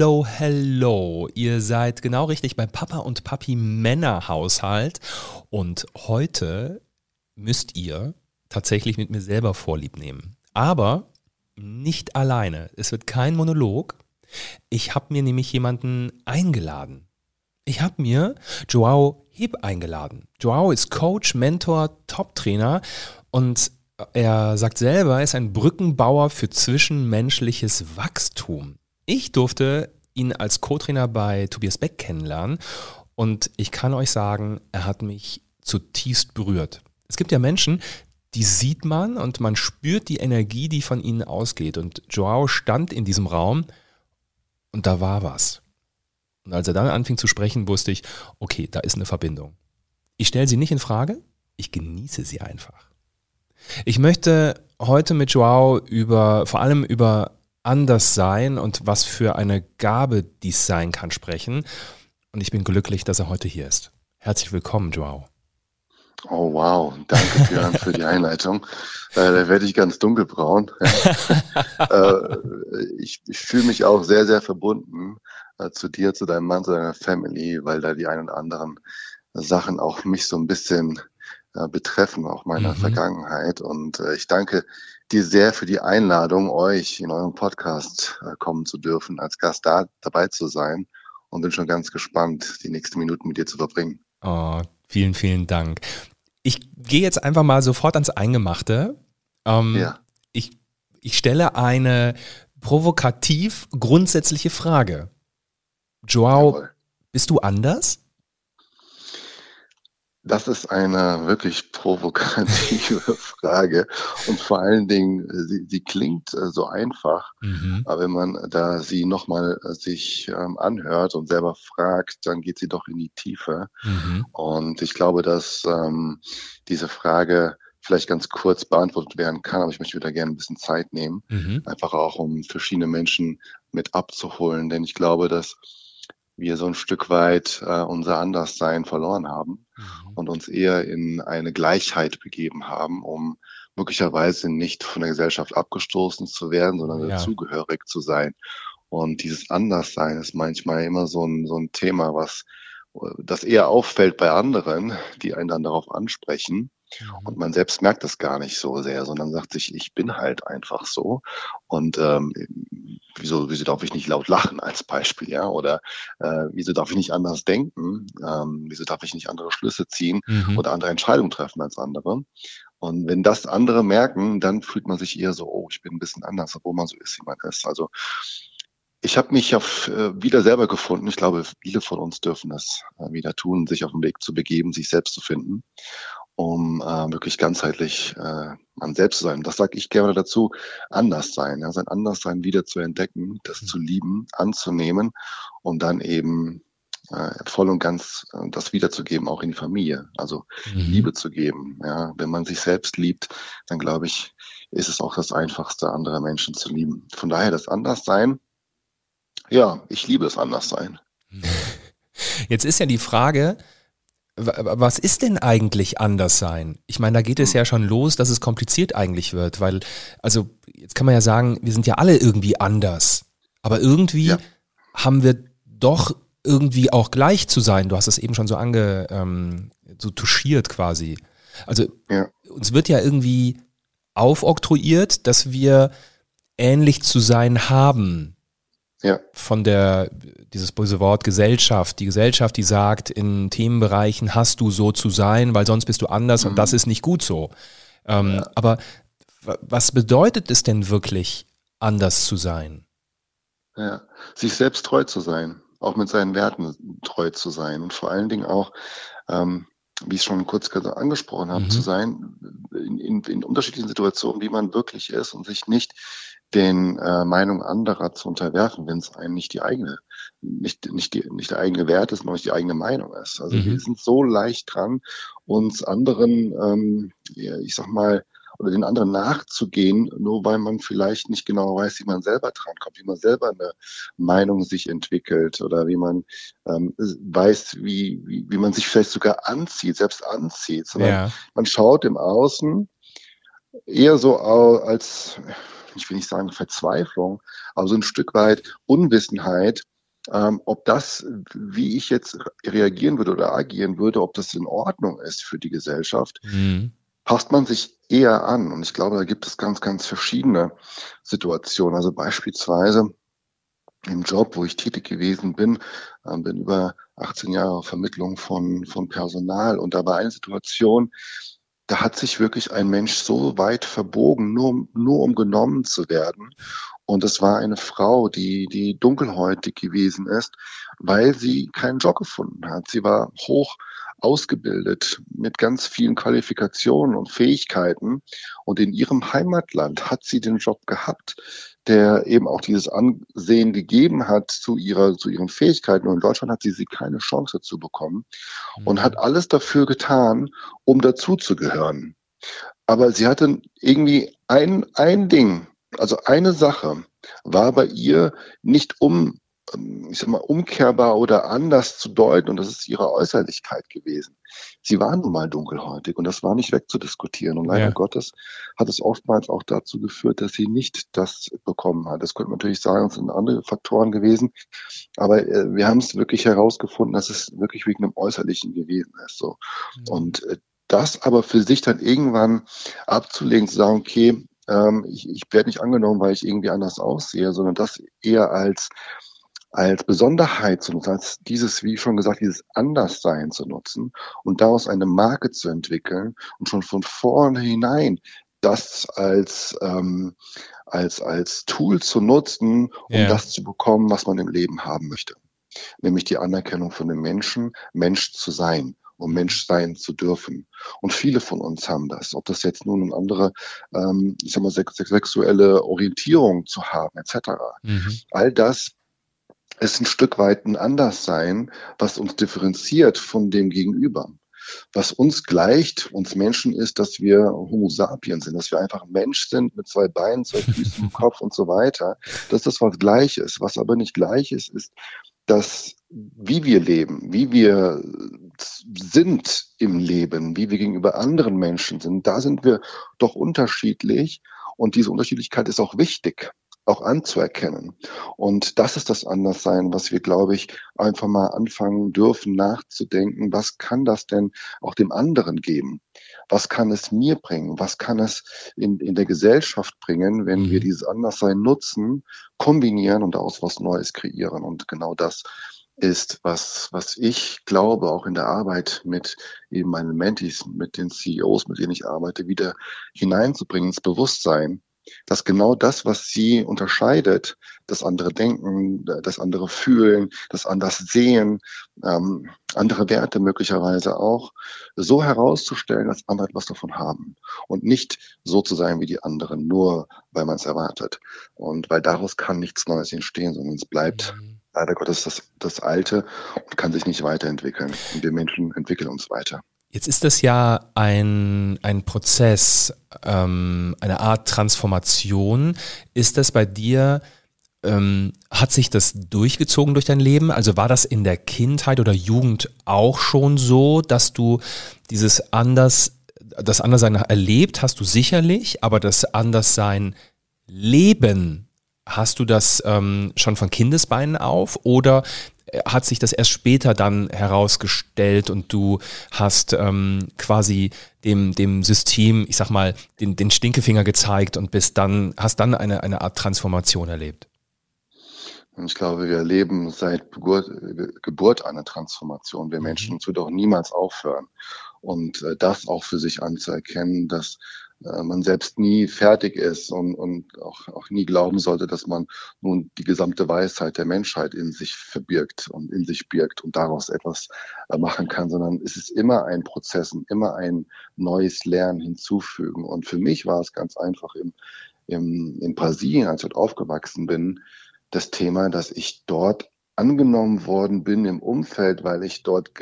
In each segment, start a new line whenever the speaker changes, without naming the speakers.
Hello, hello. Ihr seid genau richtig bei Papa und Papi Männerhaushalt. Und heute müsst ihr tatsächlich mit mir selber Vorlieb nehmen. Aber nicht alleine. Es wird kein Monolog. Ich habe mir nämlich jemanden eingeladen. Ich habe mir Joao Heb eingeladen. Joao ist Coach, Mentor, Top-Trainer und er sagt selber, er ist ein Brückenbauer für zwischenmenschliches Wachstum. Ich durfte ihn als Co-Trainer bei Tobias Beck kennenlernen und ich kann euch sagen, er hat mich zutiefst berührt. Es gibt ja Menschen, die sieht man und man spürt die Energie, die von ihnen ausgeht. Und Joao stand in diesem Raum und da war was. Und als er dann anfing zu sprechen, wusste ich, okay, da ist eine Verbindung. Ich stelle sie nicht in Frage, ich genieße sie einfach. Ich möchte heute mit Joao über, vor allem über anders sein und was für eine Gabe dies sein kann sprechen. Und ich bin glücklich, dass er heute hier ist. Herzlich willkommen, Joao.
Oh wow, danke Björn für die Einleitung. Äh, da werde ich ganz dunkelbraun. äh, ich, ich fühle mich auch sehr, sehr verbunden äh, zu dir, zu deinem Mann, zu deiner Family, weil da die ein und anderen Sachen auch mich so ein bisschen äh, betreffen, auch meiner mhm. Vergangenheit. Und äh, ich danke dir sehr für die Einladung, euch in eurem Podcast äh, kommen zu dürfen, als Gast da dabei zu sein und bin schon ganz gespannt, die nächsten Minuten mit dir zu verbringen.
Oh, vielen, vielen Dank. Ich gehe jetzt einfach mal sofort ans Eingemachte. Ähm, ja. ich, ich stelle eine provokativ grundsätzliche Frage. Joao, Jawohl. bist du anders?
Das ist eine wirklich provokative Frage und vor allen Dingen, sie, sie klingt äh, so einfach, mhm. aber wenn man da sie nochmal äh, sich ähm, anhört und selber fragt, dann geht sie doch in die Tiefe. Mhm. Und ich glaube, dass ähm, diese Frage vielleicht ganz kurz beantwortet werden kann, aber ich möchte wieder gerne ein bisschen Zeit nehmen, mhm. einfach auch um verschiedene Menschen mit abzuholen, denn ich glaube, dass wir so ein Stück weit äh, unser Anderssein verloren haben mhm. und uns eher in eine Gleichheit begeben haben, um möglicherweise nicht von der Gesellschaft abgestoßen zu werden, sondern ja. dazugehörig zu sein. Und dieses Anderssein ist manchmal immer so ein, so ein Thema, was das eher auffällt bei anderen, die einen dann darauf ansprechen. Mhm. Und man selbst merkt das gar nicht so sehr, sondern sagt sich, ich bin halt einfach so. Und ähm, wieso, wieso darf ich nicht laut lachen als Beispiel, ja? Oder äh, wieso darf ich nicht anders denken? Ähm, wieso darf ich nicht andere Schlüsse ziehen mhm. oder andere Entscheidungen treffen als andere? Und wenn das andere merken, dann fühlt man sich eher so, oh, ich bin ein bisschen anders, obwohl man so ist, wie man ist. Also ich habe mich auf, äh, wieder selber gefunden. Ich glaube, viele von uns dürfen das äh, wieder tun, sich auf den Weg zu begeben, sich selbst zu finden um äh, wirklich ganzheitlich äh, man selbst zu sein. Das sage ich gerne dazu, anders sein, ja, sein Anderssein wieder zu entdecken, das mhm. zu lieben, anzunehmen und dann eben äh, voll und ganz äh, das wiederzugeben, auch in die Familie, also mhm. Liebe zu geben. Ja, wenn man sich selbst liebt, dann glaube ich, ist es auch das Einfachste, andere Menschen zu lieben. Von daher das Anderssein, ja, ich liebe es Anderssein.
Jetzt ist ja die Frage, was ist denn eigentlich anders sein? Ich meine, da geht es ja schon los, dass es kompliziert eigentlich wird, weil, also jetzt kann man ja sagen, wir sind ja alle irgendwie anders. Aber irgendwie ja. haben wir doch irgendwie auch gleich zu sein. Du hast es eben schon so ange, ähm, so touchiert quasi. Also ja. uns wird ja irgendwie aufoktroyiert, dass wir ähnlich zu sein haben. Ja. Von der, dieses böse Wort Gesellschaft. Die Gesellschaft, die sagt, in Themenbereichen hast du so zu sein, weil sonst bist du anders mhm. und das ist nicht gut so. Ähm, ja. Aber was bedeutet es denn wirklich, anders zu sein?
Ja, sich selbst treu zu sein, auch mit seinen Werten treu zu sein und vor allen Dingen auch, ähm, wie ich schon kurz angesprochen habe, mhm. zu sein in, in, in unterschiedlichen Situationen, wie man wirklich ist und sich nicht den äh, Meinungen anderer zu unterwerfen, wenn es einem nicht die eigene, nicht, nicht, die, nicht der eigene Wert ist, sondern nicht die eigene Meinung ist. Also mhm. wir sind so leicht dran, uns anderen, ähm, ich sag mal, oder den anderen nachzugehen, nur weil man vielleicht nicht genau weiß, wie man selber drankommt, wie man selber eine Meinung sich entwickelt oder wie man ähm, weiß, wie, wie, wie man sich vielleicht sogar anzieht, selbst anzieht. Sondern ja. man schaut im Außen eher so als ich will nicht sagen Verzweiflung, aber so ein Stück weit Unwissenheit, ähm, ob das, wie ich jetzt reagieren würde oder agieren würde, ob das in Ordnung ist für die Gesellschaft, mhm. passt man sich eher an. Und ich glaube, da gibt es ganz, ganz verschiedene Situationen. Also beispielsweise im Job, wo ich tätig gewesen bin, äh, bin über 18 Jahre Vermittlung von, von Personal. Und da war eine Situation, da hat sich wirklich ein Mensch so weit verbogen, nur, nur um genommen zu werden. Und es war eine Frau, die, die dunkelhäutig gewesen ist, weil sie keinen Job gefunden hat. Sie war hoch ausgebildet mit ganz vielen Qualifikationen und Fähigkeiten. Und in ihrem Heimatland hat sie den Job gehabt der eben auch dieses Ansehen gegeben hat zu ihrer, zu ihren Fähigkeiten. Und in Deutschland hat sie, sie keine Chance zu bekommen und mhm. hat alles dafür getan, um dazuzugehören. Aber sie hatte irgendwie ein, ein Ding, also eine Sache war bei ihr nicht um ich sag mal, umkehrbar oder anders zu deuten und das ist ihre Äußerlichkeit gewesen. Sie war nun mal dunkelhäutig und das war nicht wegzudiskutieren und leider ja. Gottes hat es oftmals auch dazu geführt, dass sie nicht das bekommen hat. Das könnte man natürlich sagen, es sind andere Faktoren gewesen, aber äh, wir haben es wirklich herausgefunden, dass es wirklich wegen dem Äußerlichen gewesen ist. So. Mhm. Und äh, das aber für sich dann irgendwann abzulegen, zu sagen, okay, ähm, ich, ich werde nicht angenommen, weil ich irgendwie anders aussehe, sondern das eher als als Besonderheit zu nutzen, als dieses, wie schon gesagt, dieses Anderssein zu nutzen und daraus eine Marke zu entwickeln und schon von vornherein das als, ähm, als, als Tool zu nutzen, um yeah. das zu bekommen, was man im Leben haben möchte. Nämlich die Anerkennung von dem Menschen, Mensch zu sein um Mensch sein zu dürfen. Und viele von uns haben das, ob das jetzt nun eine andere, ähm, ich sag mal, sexuelle Orientierung zu haben, etc. Mhm. All das ist ein Stück weit ein Anderssein, was uns differenziert von dem Gegenüber. Was uns gleicht, uns Menschen, ist, dass wir Homo sapiens sind, dass wir einfach Mensch sind mit zwei Beinen, zwei Füßen im Kopf und so weiter. Das ist das, was gleich ist. Was aber nicht gleich ist, ist, dass wie wir leben, wie wir sind im Leben, wie wir gegenüber anderen Menschen sind, da sind wir doch unterschiedlich. Und diese Unterschiedlichkeit ist auch wichtig auch anzuerkennen. Und das ist das Anderssein, was wir, glaube ich, einfach mal anfangen dürfen nachzudenken. Was kann das denn auch dem anderen geben? Was kann es mir bringen? Was kann es in, in der Gesellschaft bringen, wenn wir mhm. dieses Anderssein nutzen, kombinieren und daraus was Neues kreieren? Und genau das ist, was, was ich glaube, auch in der Arbeit mit eben meinen Mentis, mit den CEOs, mit denen ich arbeite, wieder hineinzubringen ins Bewusstsein, dass genau das, was sie unterscheidet, das andere Denken, das andere Fühlen, das anders Sehen, ähm, andere Werte möglicherweise auch, so herauszustellen, dass andere etwas davon haben und nicht so zu sein wie die anderen, nur weil man es erwartet. Und weil daraus kann nichts Neues entstehen, sondern es bleibt mhm. leider Gottes das, das Alte und kann sich nicht weiterentwickeln. Und wir Menschen entwickeln uns weiter.
Jetzt ist das ja ein, ein Prozess, ähm, eine Art Transformation. Ist das bei dir, ähm, hat sich das durchgezogen durch dein Leben? Also war das in der Kindheit oder Jugend auch schon so, dass du dieses Anders, das Anderssein erlebt hast du sicherlich, aber das Anderssein leben Hast du das ähm, schon von Kindesbeinen auf oder hat sich das erst später dann herausgestellt und du hast ähm, quasi dem, dem System, ich sag mal, den, den Stinkefinger gezeigt und bist dann, hast dann eine, eine Art Transformation erlebt.
Ich glaube, wir erleben seit Geburt, Geburt eine Transformation. Wir mhm. Menschen, es wird auch niemals aufhören. Und äh, das auch für sich anzuerkennen, dass man selbst nie fertig ist und, und auch, auch nie glauben sollte, dass man nun die gesamte Weisheit der Menschheit in sich verbirgt und in sich birgt und daraus etwas äh, machen kann, sondern es ist immer ein Prozess und immer ein neues Lernen hinzufügen. Und für mich war es ganz einfach im, im, in Brasilien, als ich dort aufgewachsen bin, das Thema, dass ich dort angenommen worden bin im Umfeld, weil ich dort,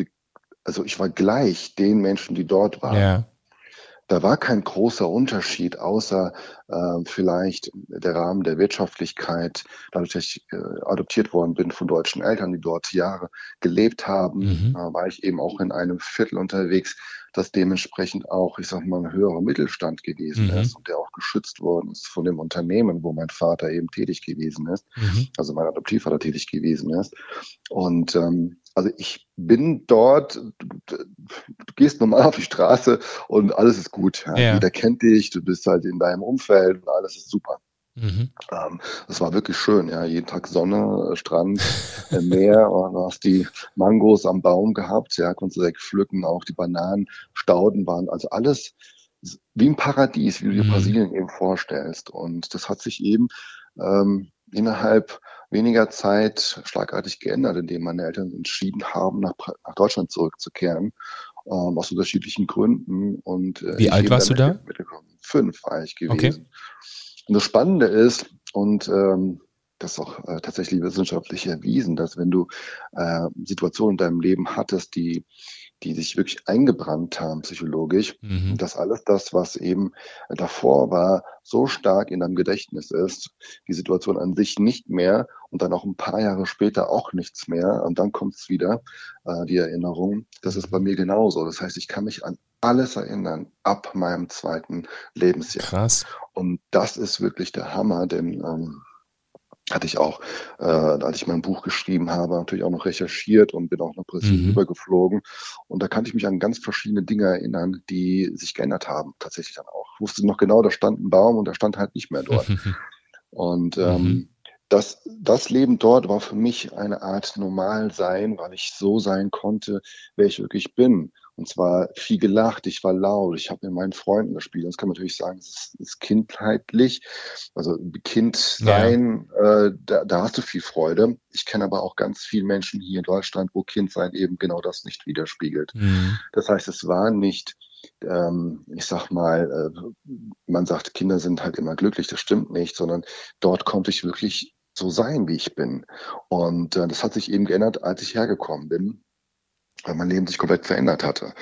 also ich war gleich den Menschen, die dort waren. Ja da war kein großer Unterschied, außer äh, vielleicht der Rahmen der Wirtschaftlichkeit. Dadurch, dass ich äh, adoptiert worden bin von deutschen Eltern, die dort Jahre gelebt haben, mhm. äh, war ich eben auch in einem Viertel unterwegs, das dementsprechend auch, ich sag mal, ein höherer Mittelstand gewesen mhm. ist und der auch geschützt worden ist von dem Unternehmen, wo mein Vater eben tätig gewesen ist, mhm. also mein Adoptivvater tätig gewesen ist. Und ähm, also ich bin dort, du, gehst normal auf die Straße und alles ist gut. Ja. Ja. Jeder kennt dich, du bist halt in deinem Umfeld und alles ist super. Mhm. Ähm, das war wirklich schön, ja. Jeden Tag Sonne, Strand, äh, Meer und du hast die Mangos am Baum gehabt, ja, konntest du direkt pflücken, auch die Bananen, Stauden waren, also alles wie ein Paradies, wie du dir mhm. Brasilien eben vorstellst. Und das hat sich eben ähm, innerhalb weniger Zeit schlagartig geändert, indem meine Eltern entschieden haben, nach, nach Deutschland zurückzukehren, ähm, aus unterschiedlichen Gründen. Und,
äh, Wie alt warst du da?
Fünf war ich gewesen. Okay. Und das Spannende ist, und ähm, das ist auch äh, tatsächlich wissenschaftlich erwiesen, dass wenn du äh, Situationen in deinem Leben hattest, die die sich wirklich eingebrannt haben psychologisch. Mhm. dass alles das, was eben davor war, so stark in deinem Gedächtnis ist, die Situation an sich nicht mehr und dann auch ein paar Jahre später auch nichts mehr und dann kommt es wieder, äh, die Erinnerung. Das ist bei mir genauso. Das heißt, ich kann mich an alles erinnern ab meinem zweiten Lebensjahr.
Krass.
Und das ist wirklich der Hammer, denn ähm, hatte ich auch, äh, als ich mein Buch geschrieben habe, natürlich auch noch recherchiert und bin auch nach Brasilien mhm. rübergeflogen. Und da kann ich mich an ganz verschiedene Dinge erinnern, die sich geändert haben, tatsächlich dann auch. Ich wusste noch genau, da stand ein Baum und der stand halt nicht mehr dort. und ähm, mhm. das, das Leben dort war für mich eine Art Normalsein, weil ich so sein konnte, wer ich wirklich bin. Und zwar viel gelacht, ich war laut, ich habe mit meinen Freunden gespielt. Das kann man natürlich sagen, es ist, ist kindheitlich. Also Kind sein, ja. äh, da, da hast du viel Freude. Ich kenne aber auch ganz viele Menschen hier in Deutschland, wo Kindsein eben genau das nicht widerspiegelt. Mhm. Das heißt, es war nicht ähm, ich sag mal, äh, man sagt, Kinder sind halt immer glücklich, das stimmt nicht, sondern dort konnte ich wirklich so sein, wie ich bin. Und äh, das hat sich eben geändert, als ich hergekommen bin weil mein Leben sich komplett verändert hatte.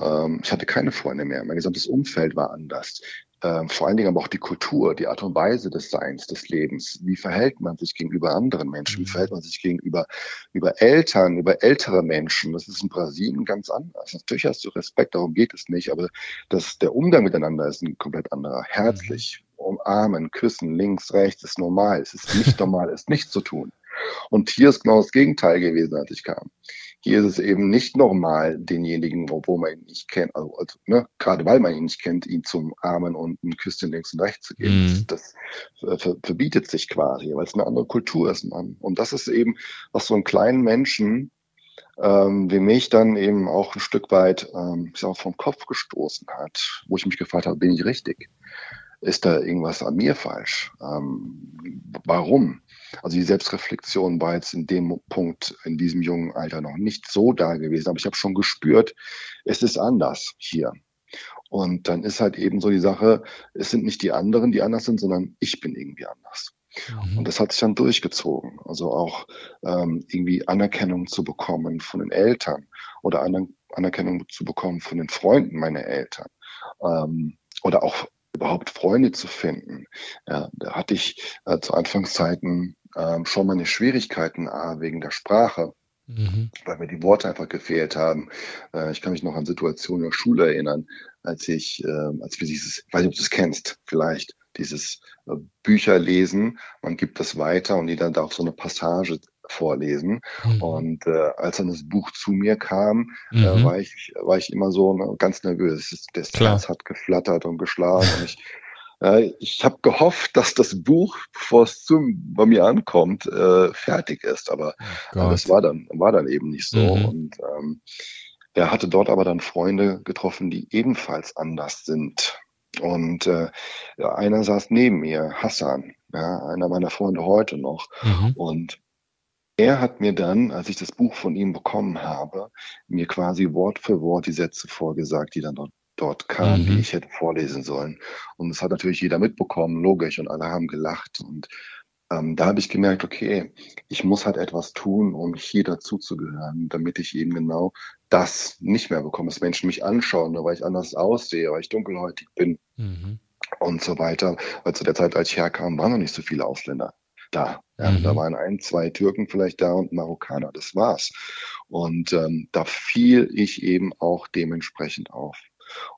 Ähm, ich hatte keine Freunde mehr. Mein gesamtes Umfeld war anders. Ähm, vor allen Dingen aber auch die Kultur, die Art und Weise des Seins, des Lebens. Wie verhält man sich gegenüber anderen Menschen? Wie mhm. verhält man sich gegenüber über Eltern, über ältere Menschen? Das ist in Brasilien ganz anders. Natürlich hast du Respekt, darum geht es nicht, aber das, der Umgang miteinander ist ein komplett anderer. Herzlich, mhm. umarmen, küssen, links, rechts ist normal. Es ist nicht normal, es nicht zu tun. Und hier ist genau das Gegenteil gewesen, als ich kam. Hier ist es eben nicht normal, denjenigen, obwohl man ihn nicht kennt, also, also ne, gerade weil man ihn nicht kennt, ihn zum Armen und ein Küsschen links und rechts zu geben. Mhm. Das, das ver verbietet sich quasi, weil es eine andere Kultur ist. Mann. Und das ist eben, was so einen kleinen Menschen ähm, wie mich dann eben auch ein Stück weit ähm, ich sag, vom Kopf gestoßen hat, wo ich mich gefragt habe, bin ich richtig? Ist da irgendwas an mir falsch? Ähm, warum? Also die Selbstreflexion war jetzt in dem Punkt, in diesem jungen Alter noch nicht so da gewesen, aber ich habe schon gespürt, es ist anders hier. Und dann ist halt eben so die Sache, es sind nicht die anderen, die anders sind, sondern ich bin irgendwie anders. Mhm. Und das hat sich dann durchgezogen. Also auch ähm, irgendwie Anerkennung zu bekommen von den Eltern oder Aner Anerkennung zu bekommen von den Freunden meiner Eltern. Ähm, oder auch überhaupt Freunde zu finden. Ja, da hatte ich äh, zu Anfangszeiten ähm, schon meine Schwierigkeiten A, wegen der Sprache, mhm. weil mir die Worte einfach gefehlt haben. Äh, ich kann mich noch an Situationen in der Schule erinnern, als ich, äh, als wir dieses, ich weiß nicht, ob du es kennst, vielleicht, dieses äh, Bücher lesen, man gibt das weiter und die dann da auch so eine Passage vorlesen. Mhm. Und äh, als dann das Buch zu mir kam, äh, mhm. äh, war ich war ich immer so ne, ganz nervös. Das Herz hat geflattert und geschlagen und ich ich habe gehofft, dass das Buch, bevor es zum, bei mir ankommt, äh, fertig ist, aber, oh aber es war dann, war dann eben nicht so. Mhm. Und ähm, er hatte dort aber dann Freunde getroffen, die ebenfalls anders sind. Und äh, einer saß neben mir, Hassan, ja, einer meiner Freunde heute noch. Mhm. Und er hat mir dann, als ich das Buch von ihm bekommen habe, mir quasi Wort für Wort die Sätze vorgesagt, die dann dort dort kam, mhm. die ich hätte vorlesen sollen. Und das hat natürlich jeder mitbekommen, logisch, und alle haben gelacht. Und ähm, da habe ich gemerkt, okay, ich muss halt etwas tun, um hier dazuzugehören, damit ich eben genau das nicht mehr bekomme, dass Menschen mich anschauen, weil ich anders aussehe, weil ich dunkelhäutig bin mhm. und so weiter. Weil zu der Zeit, als ich herkam, waren noch nicht so viele Ausländer da. Ja, mhm. Da waren ein, zwei Türken vielleicht da und Marokkaner, das war's. Und ähm, da fiel ich eben auch dementsprechend auf.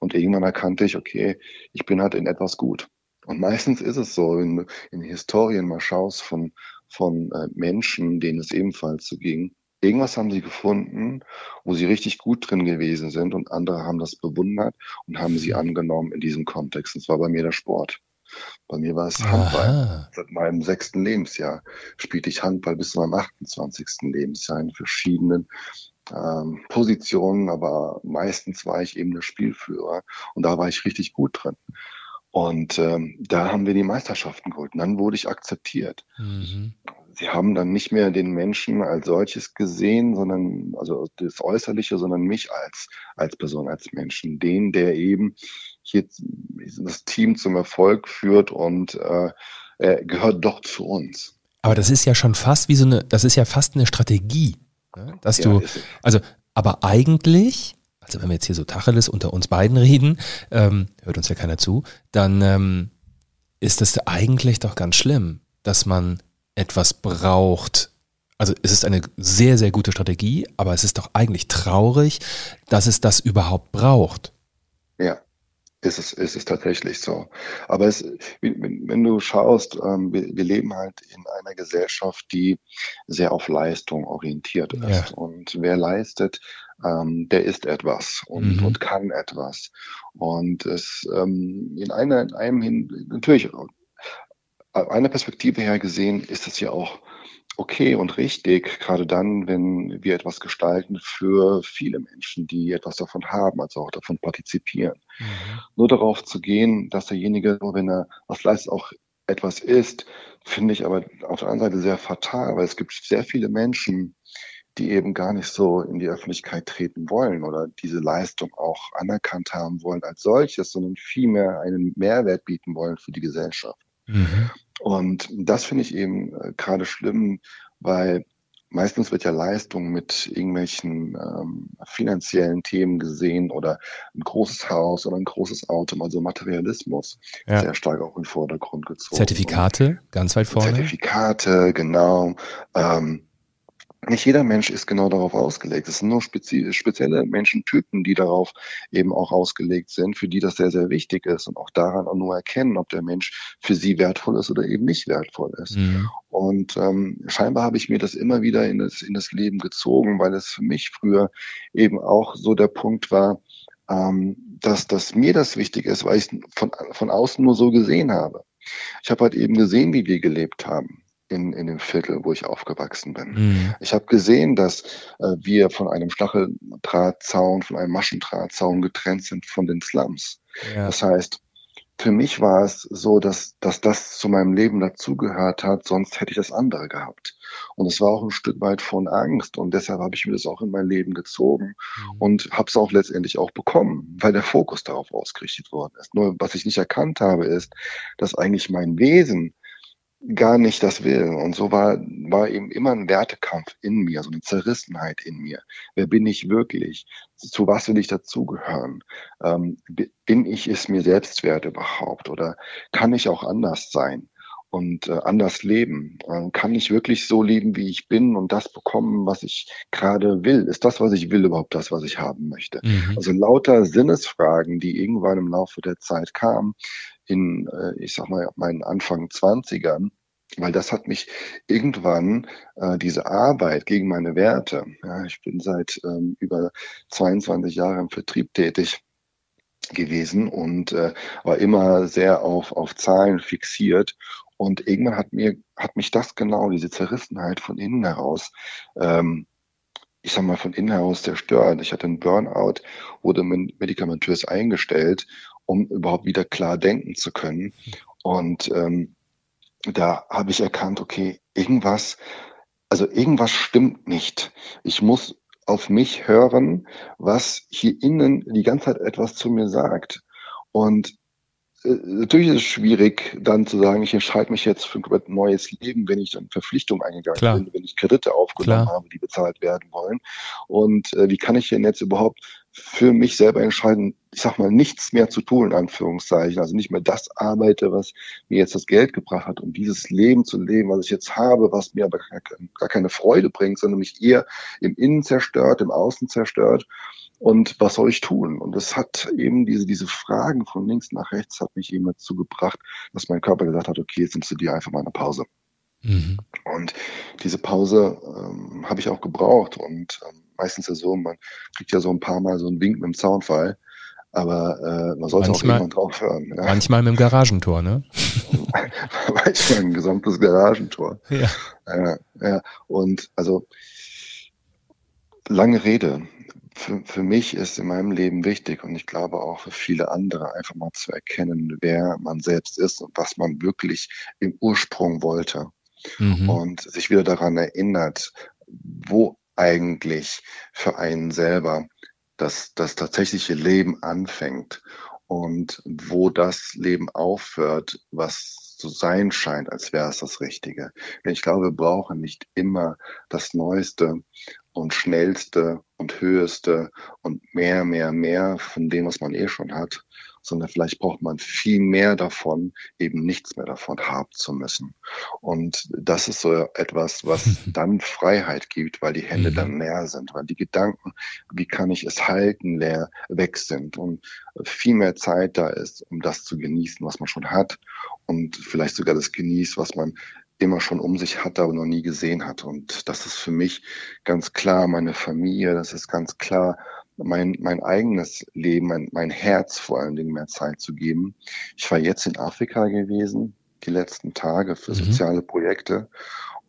Und irgendwann erkannte ich, okay, ich bin halt in etwas gut. Und meistens ist es so, in, in Historien mal schaust von, von äh, Menschen, denen es ebenfalls so ging, irgendwas haben sie gefunden, wo sie richtig gut drin gewesen sind und andere haben das bewundert und haben sie angenommen in diesem Kontext. Und zwar bei mir der Sport. Bei mir war es Handball. Aha. Seit meinem sechsten Lebensjahr spielte ich Handball bis zu meinem 28. Lebensjahr in verschiedenen ähm, Positionen, aber meistens war ich eben der Spielführer und da war ich richtig gut drin. Und ähm, da haben wir die Meisterschaften geholt. Und dann wurde ich akzeptiert. Mhm. Sie haben dann nicht mehr den Menschen als solches gesehen, sondern also das Äußerliche, sondern mich als als Person, als Menschen, den, der eben hier das Team zum Erfolg führt und äh, er gehört doch zu uns.
Aber das ist ja schon fast wie so eine, das ist ja fast eine Strategie, ne? dass ja, du, also, aber eigentlich also wenn wir jetzt hier so Tacheles unter uns beiden reden, ähm, hört uns ja keiner zu, dann ähm, ist das eigentlich doch ganz schlimm, dass man etwas braucht. Also es ist eine sehr, sehr gute Strategie, aber es ist doch eigentlich traurig, dass es das überhaupt braucht.
Ja, ist es, ist es tatsächlich so. Aber es, wenn, wenn du schaust, ähm, wir, wir, leben halt in einer Gesellschaft, die sehr auf Leistung orientiert ist. Ja. Und wer leistet, ähm, der ist etwas und, mhm. und kann etwas. Und es ähm, in, einer, in einem hin, natürlich, einer Perspektive her gesehen, ist es ja auch okay und richtig, gerade dann, wenn wir etwas gestalten für viele Menschen, die etwas davon haben, also auch davon partizipieren. Mhm. Nur darauf zu gehen, dass derjenige, wenn er was leistet, auch etwas ist, finde ich aber auf der anderen Seite sehr fatal, weil es gibt sehr viele Menschen, die eben gar nicht so in die Öffentlichkeit treten wollen oder diese Leistung auch anerkannt haben wollen als solches, sondern vielmehr einen Mehrwert bieten wollen für die Gesellschaft. Mhm. Und das finde ich eben äh, gerade schlimm, weil meistens wird ja Leistung mit irgendwelchen ähm, finanziellen Themen gesehen oder ein großes Haus oder ein großes Auto, also Materialismus ja. sehr stark auch in den Vordergrund gezogen.
Zertifikate, ganz weit vorne.
Zertifikate, genau. Ähm, nicht jeder Mensch ist genau darauf ausgelegt. Es sind nur spezi spezielle Menschentypen, die darauf eben auch ausgelegt sind, für die das sehr, sehr wichtig ist und auch daran auch nur erkennen, ob der Mensch für sie wertvoll ist oder eben nicht wertvoll ist. Mhm. Und ähm, scheinbar habe ich mir das immer wieder in das, in das Leben gezogen, weil es für mich früher eben auch so der Punkt war, ähm, dass, dass mir das wichtig ist, weil ich es von, von außen nur so gesehen habe. Ich habe halt eben gesehen, wie wir gelebt haben in, in dem Viertel, wo ich aufgewachsen bin. Mhm. Ich habe gesehen, dass äh, wir von einem Stacheldrahtzaun, von einem Maschendrahtzaun getrennt sind von den Slums. Ja. Das heißt, für mich war es so, dass, dass das zu meinem Leben dazugehört hat, sonst hätte ich das andere gehabt. Und es war auch ein Stück weit von Angst und deshalb habe ich mir das auch in mein Leben gezogen mhm. und habe es auch letztendlich auch bekommen, weil der Fokus darauf ausgerichtet worden ist. Nur was ich nicht erkannt habe, ist, dass eigentlich mein Wesen gar nicht das will. Und so war, war eben immer ein Wertekampf in mir, so eine Zerrissenheit in mir. Wer bin ich wirklich? Zu was will ich dazugehören? Ähm, bin ich es mir selbst wert überhaupt? Oder kann ich auch anders sein? und äh, anders leben? Äh, kann ich wirklich so leben, wie ich bin und das bekommen, was ich gerade will? Ist das, was ich will, überhaupt das, was ich haben möchte? Mhm. Also lauter Sinnesfragen, die irgendwann im Laufe der Zeit kamen, in, äh, ich sag mal, meinen Anfang Zwanzigern, weil das hat mich irgendwann äh, diese Arbeit gegen meine Werte. Ja, ich bin seit ähm, über 22 Jahren im Vertrieb tätig gewesen und äh, war immer sehr auf, auf Zahlen fixiert. Und irgendwann hat mir, hat mich das genau, diese Zerrissenheit von innen heraus, ähm, ich sag mal, von innen heraus zerstört. Ich hatte einen Burnout, wurde medikamentös eingestellt um überhaupt wieder klar denken zu können. Und ähm, da habe ich erkannt, okay, irgendwas, also irgendwas stimmt nicht. Ich muss auf mich hören, was hier innen die ganze Zeit etwas zu mir sagt. Und äh, natürlich ist es schwierig, dann zu sagen, ich entscheide mich jetzt für ein neues Leben, wenn ich dann Verpflichtungen eingegangen Klar. bin, wenn ich Kredite aufgenommen Klar. habe, die bezahlt werden wollen. Und äh, wie kann ich denn jetzt überhaupt für mich selber entscheiden, ich sag mal, nichts mehr zu tun, in Anführungszeichen. Also nicht mehr das arbeite, was mir jetzt das Geld gebracht hat, um dieses Leben zu leben, was ich jetzt habe, was mir aber gar keine Freude bringt, sondern mich eher im Innen zerstört, im Außen zerstört. Und was soll ich tun? Und es hat eben diese, diese Fragen von links nach rechts hat mich eben dazu gebracht, dass mein Körper gesagt hat, okay, jetzt nimmst du dir einfach mal eine Pause. Mhm. Und diese Pause ähm, habe ich auch gebraucht. Und ähm, meistens ja so, man kriegt ja so ein paar Mal so einen Wink mit dem Zaunfall. Aber äh, man sollte manchmal, auch irgendwann drauf hören.
Ja. Manchmal mit dem Garagentor, ne?
manchmal ein gesamtes Garagentor. Ja. ja. Ja, und also lange Rede. Für, für mich ist in meinem Leben wichtig und ich glaube auch für viele andere einfach mal zu erkennen, wer man selbst ist und was man wirklich im Ursprung wollte. Mhm. Und sich wieder daran erinnert, wo eigentlich für einen selber das, das tatsächliche Leben anfängt und wo das Leben aufhört, was zu sein scheint, als wäre es das Richtige. Denn ich glaube, wir brauchen nicht immer das Neueste und Schnellste und Höchste und mehr, mehr, mehr von dem, was man eh schon hat, sondern vielleicht braucht man viel mehr davon, eben nichts mehr davon haben zu müssen. Und das ist so etwas, was dann Freiheit gibt, weil die Hände dann mhm. leer sind, weil die Gedanken, wie kann ich es halten, leer weg sind und viel mehr Zeit da ist, um das zu genießen, was man schon hat und vielleicht sogar das genießt, was man immer schon um sich hatte, aber noch nie gesehen hat. Und das ist für mich ganz klar meine Familie, das ist ganz klar mein, mein eigenes Leben, mein, mein Herz vor allen Dingen mehr Zeit zu geben. Ich war jetzt in Afrika gewesen, die letzten Tage für mhm. soziale Projekte.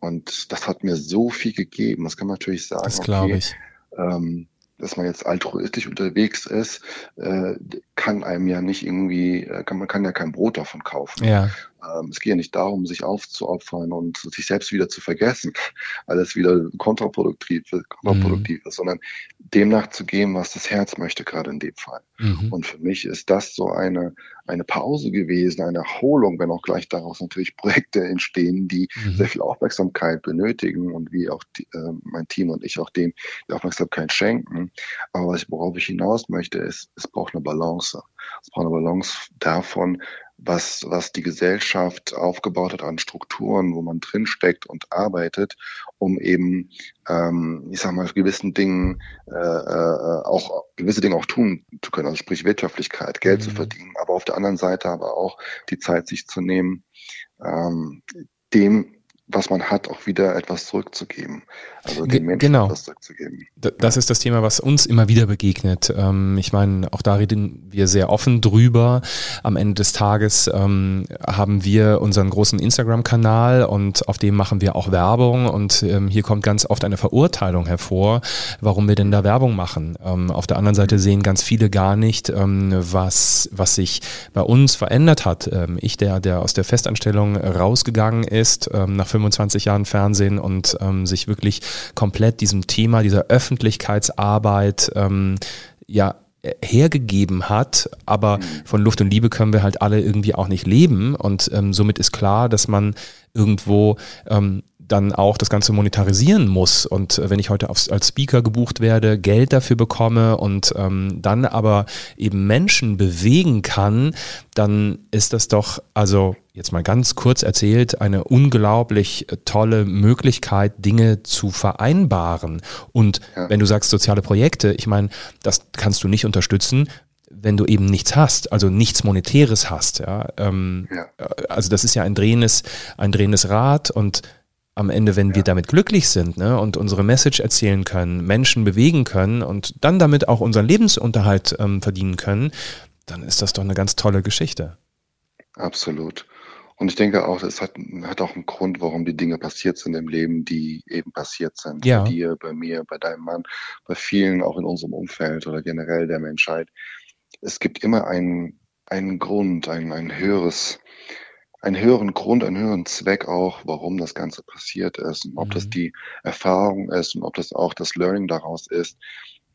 Und das hat mir so viel gegeben. Das kann man natürlich sagen.
Das glaube okay, ich.
Ähm, dass man jetzt altruistisch unterwegs ist, äh, kann einem ja nicht irgendwie, äh, kann, man kann ja kein Brot davon kaufen.
Ja.
Ähm, es geht ja nicht darum, sich aufzuopfern und sich selbst wieder zu vergessen, alles wieder kontraproduktiv, kontraproduktiv mhm. ist, sondern dem nachzugehen, was das Herz möchte, gerade in dem Fall. Mhm. Und für mich ist das so eine, eine Pause gewesen, eine Erholung, wenn auch gleich daraus natürlich Projekte entstehen, die mhm. sehr viel Aufmerksamkeit benötigen und wie auch die, äh, mein Team und ich auch dem die Aufmerksamkeit schenken. Aber was worauf ich hinaus möchte, ist, es braucht eine Balance. Es braucht eine Balance davon, was, was die Gesellschaft aufgebaut hat an Strukturen, wo man drinsteckt und arbeitet, um eben, ähm, ich sag mal, gewissen Dingen äh, äh, auch gewisse Dinge auch tun zu können, also sprich Wirtschaftlichkeit, Geld mhm. zu verdienen, aber auf der anderen Seite aber auch die Zeit sich zu nehmen, ähm, dem was man hat, auch wieder etwas zurückzugeben.
Also den Menschen genau. etwas zurückzugeben. Das ist das Thema, was uns immer wieder begegnet. Ähm, ich meine, auch da reden wir sehr offen drüber. Am Ende des Tages ähm, haben wir unseren großen Instagram-Kanal und auf dem machen wir auch Werbung und ähm, hier kommt ganz oft eine Verurteilung hervor, warum wir denn da Werbung machen. Auf der anderen Seite sehen ganz viele gar nicht, was, was sich bei uns verändert hat. Ich, der, der aus der Festanstellung rausgegangen ist, nach 25 Jahren Fernsehen und ähm, sich wirklich komplett diesem Thema, dieser Öffentlichkeitsarbeit, ähm, ja, hergegeben hat, aber mhm. von Luft und Liebe können wir halt alle irgendwie auch nicht leben und ähm, somit ist klar, dass man irgendwo ähm, dann auch das Ganze monetarisieren muss. Und äh, wenn ich heute aufs, als Speaker gebucht werde, Geld dafür bekomme und ähm, dann aber eben Menschen bewegen kann, dann ist das doch, also jetzt mal ganz kurz erzählt, eine unglaublich äh, tolle Möglichkeit, Dinge zu vereinbaren. Und ja. wenn du sagst soziale Projekte, ich meine, das kannst du nicht unterstützen, wenn du eben nichts hast, also nichts Monetäres hast. Ja, ähm, ja. Äh, also das ist ja ein drehendes, ein drehendes Rad und am Ende, wenn ja. wir damit glücklich sind ne, und unsere Message erzählen können, Menschen bewegen können und dann damit auch unseren Lebensunterhalt ähm, verdienen können, dann ist das doch eine ganz tolle Geschichte.
Absolut. Und ich denke auch, es hat, hat auch einen Grund, warum die Dinge passiert sind im Leben, die eben passiert sind. Ja. Bei dir, bei mir, bei deinem Mann, bei vielen auch in unserem Umfeld oder generell der Menschheit. Es gibt immer einen, einen Grund, ein, ein höheres, einen höheren Grund, einen höheren Zweck auch, warum das Ganze passiert ist. Und ob mhm. das die Erfahrung ist und ob das auch das Learning daraus ist,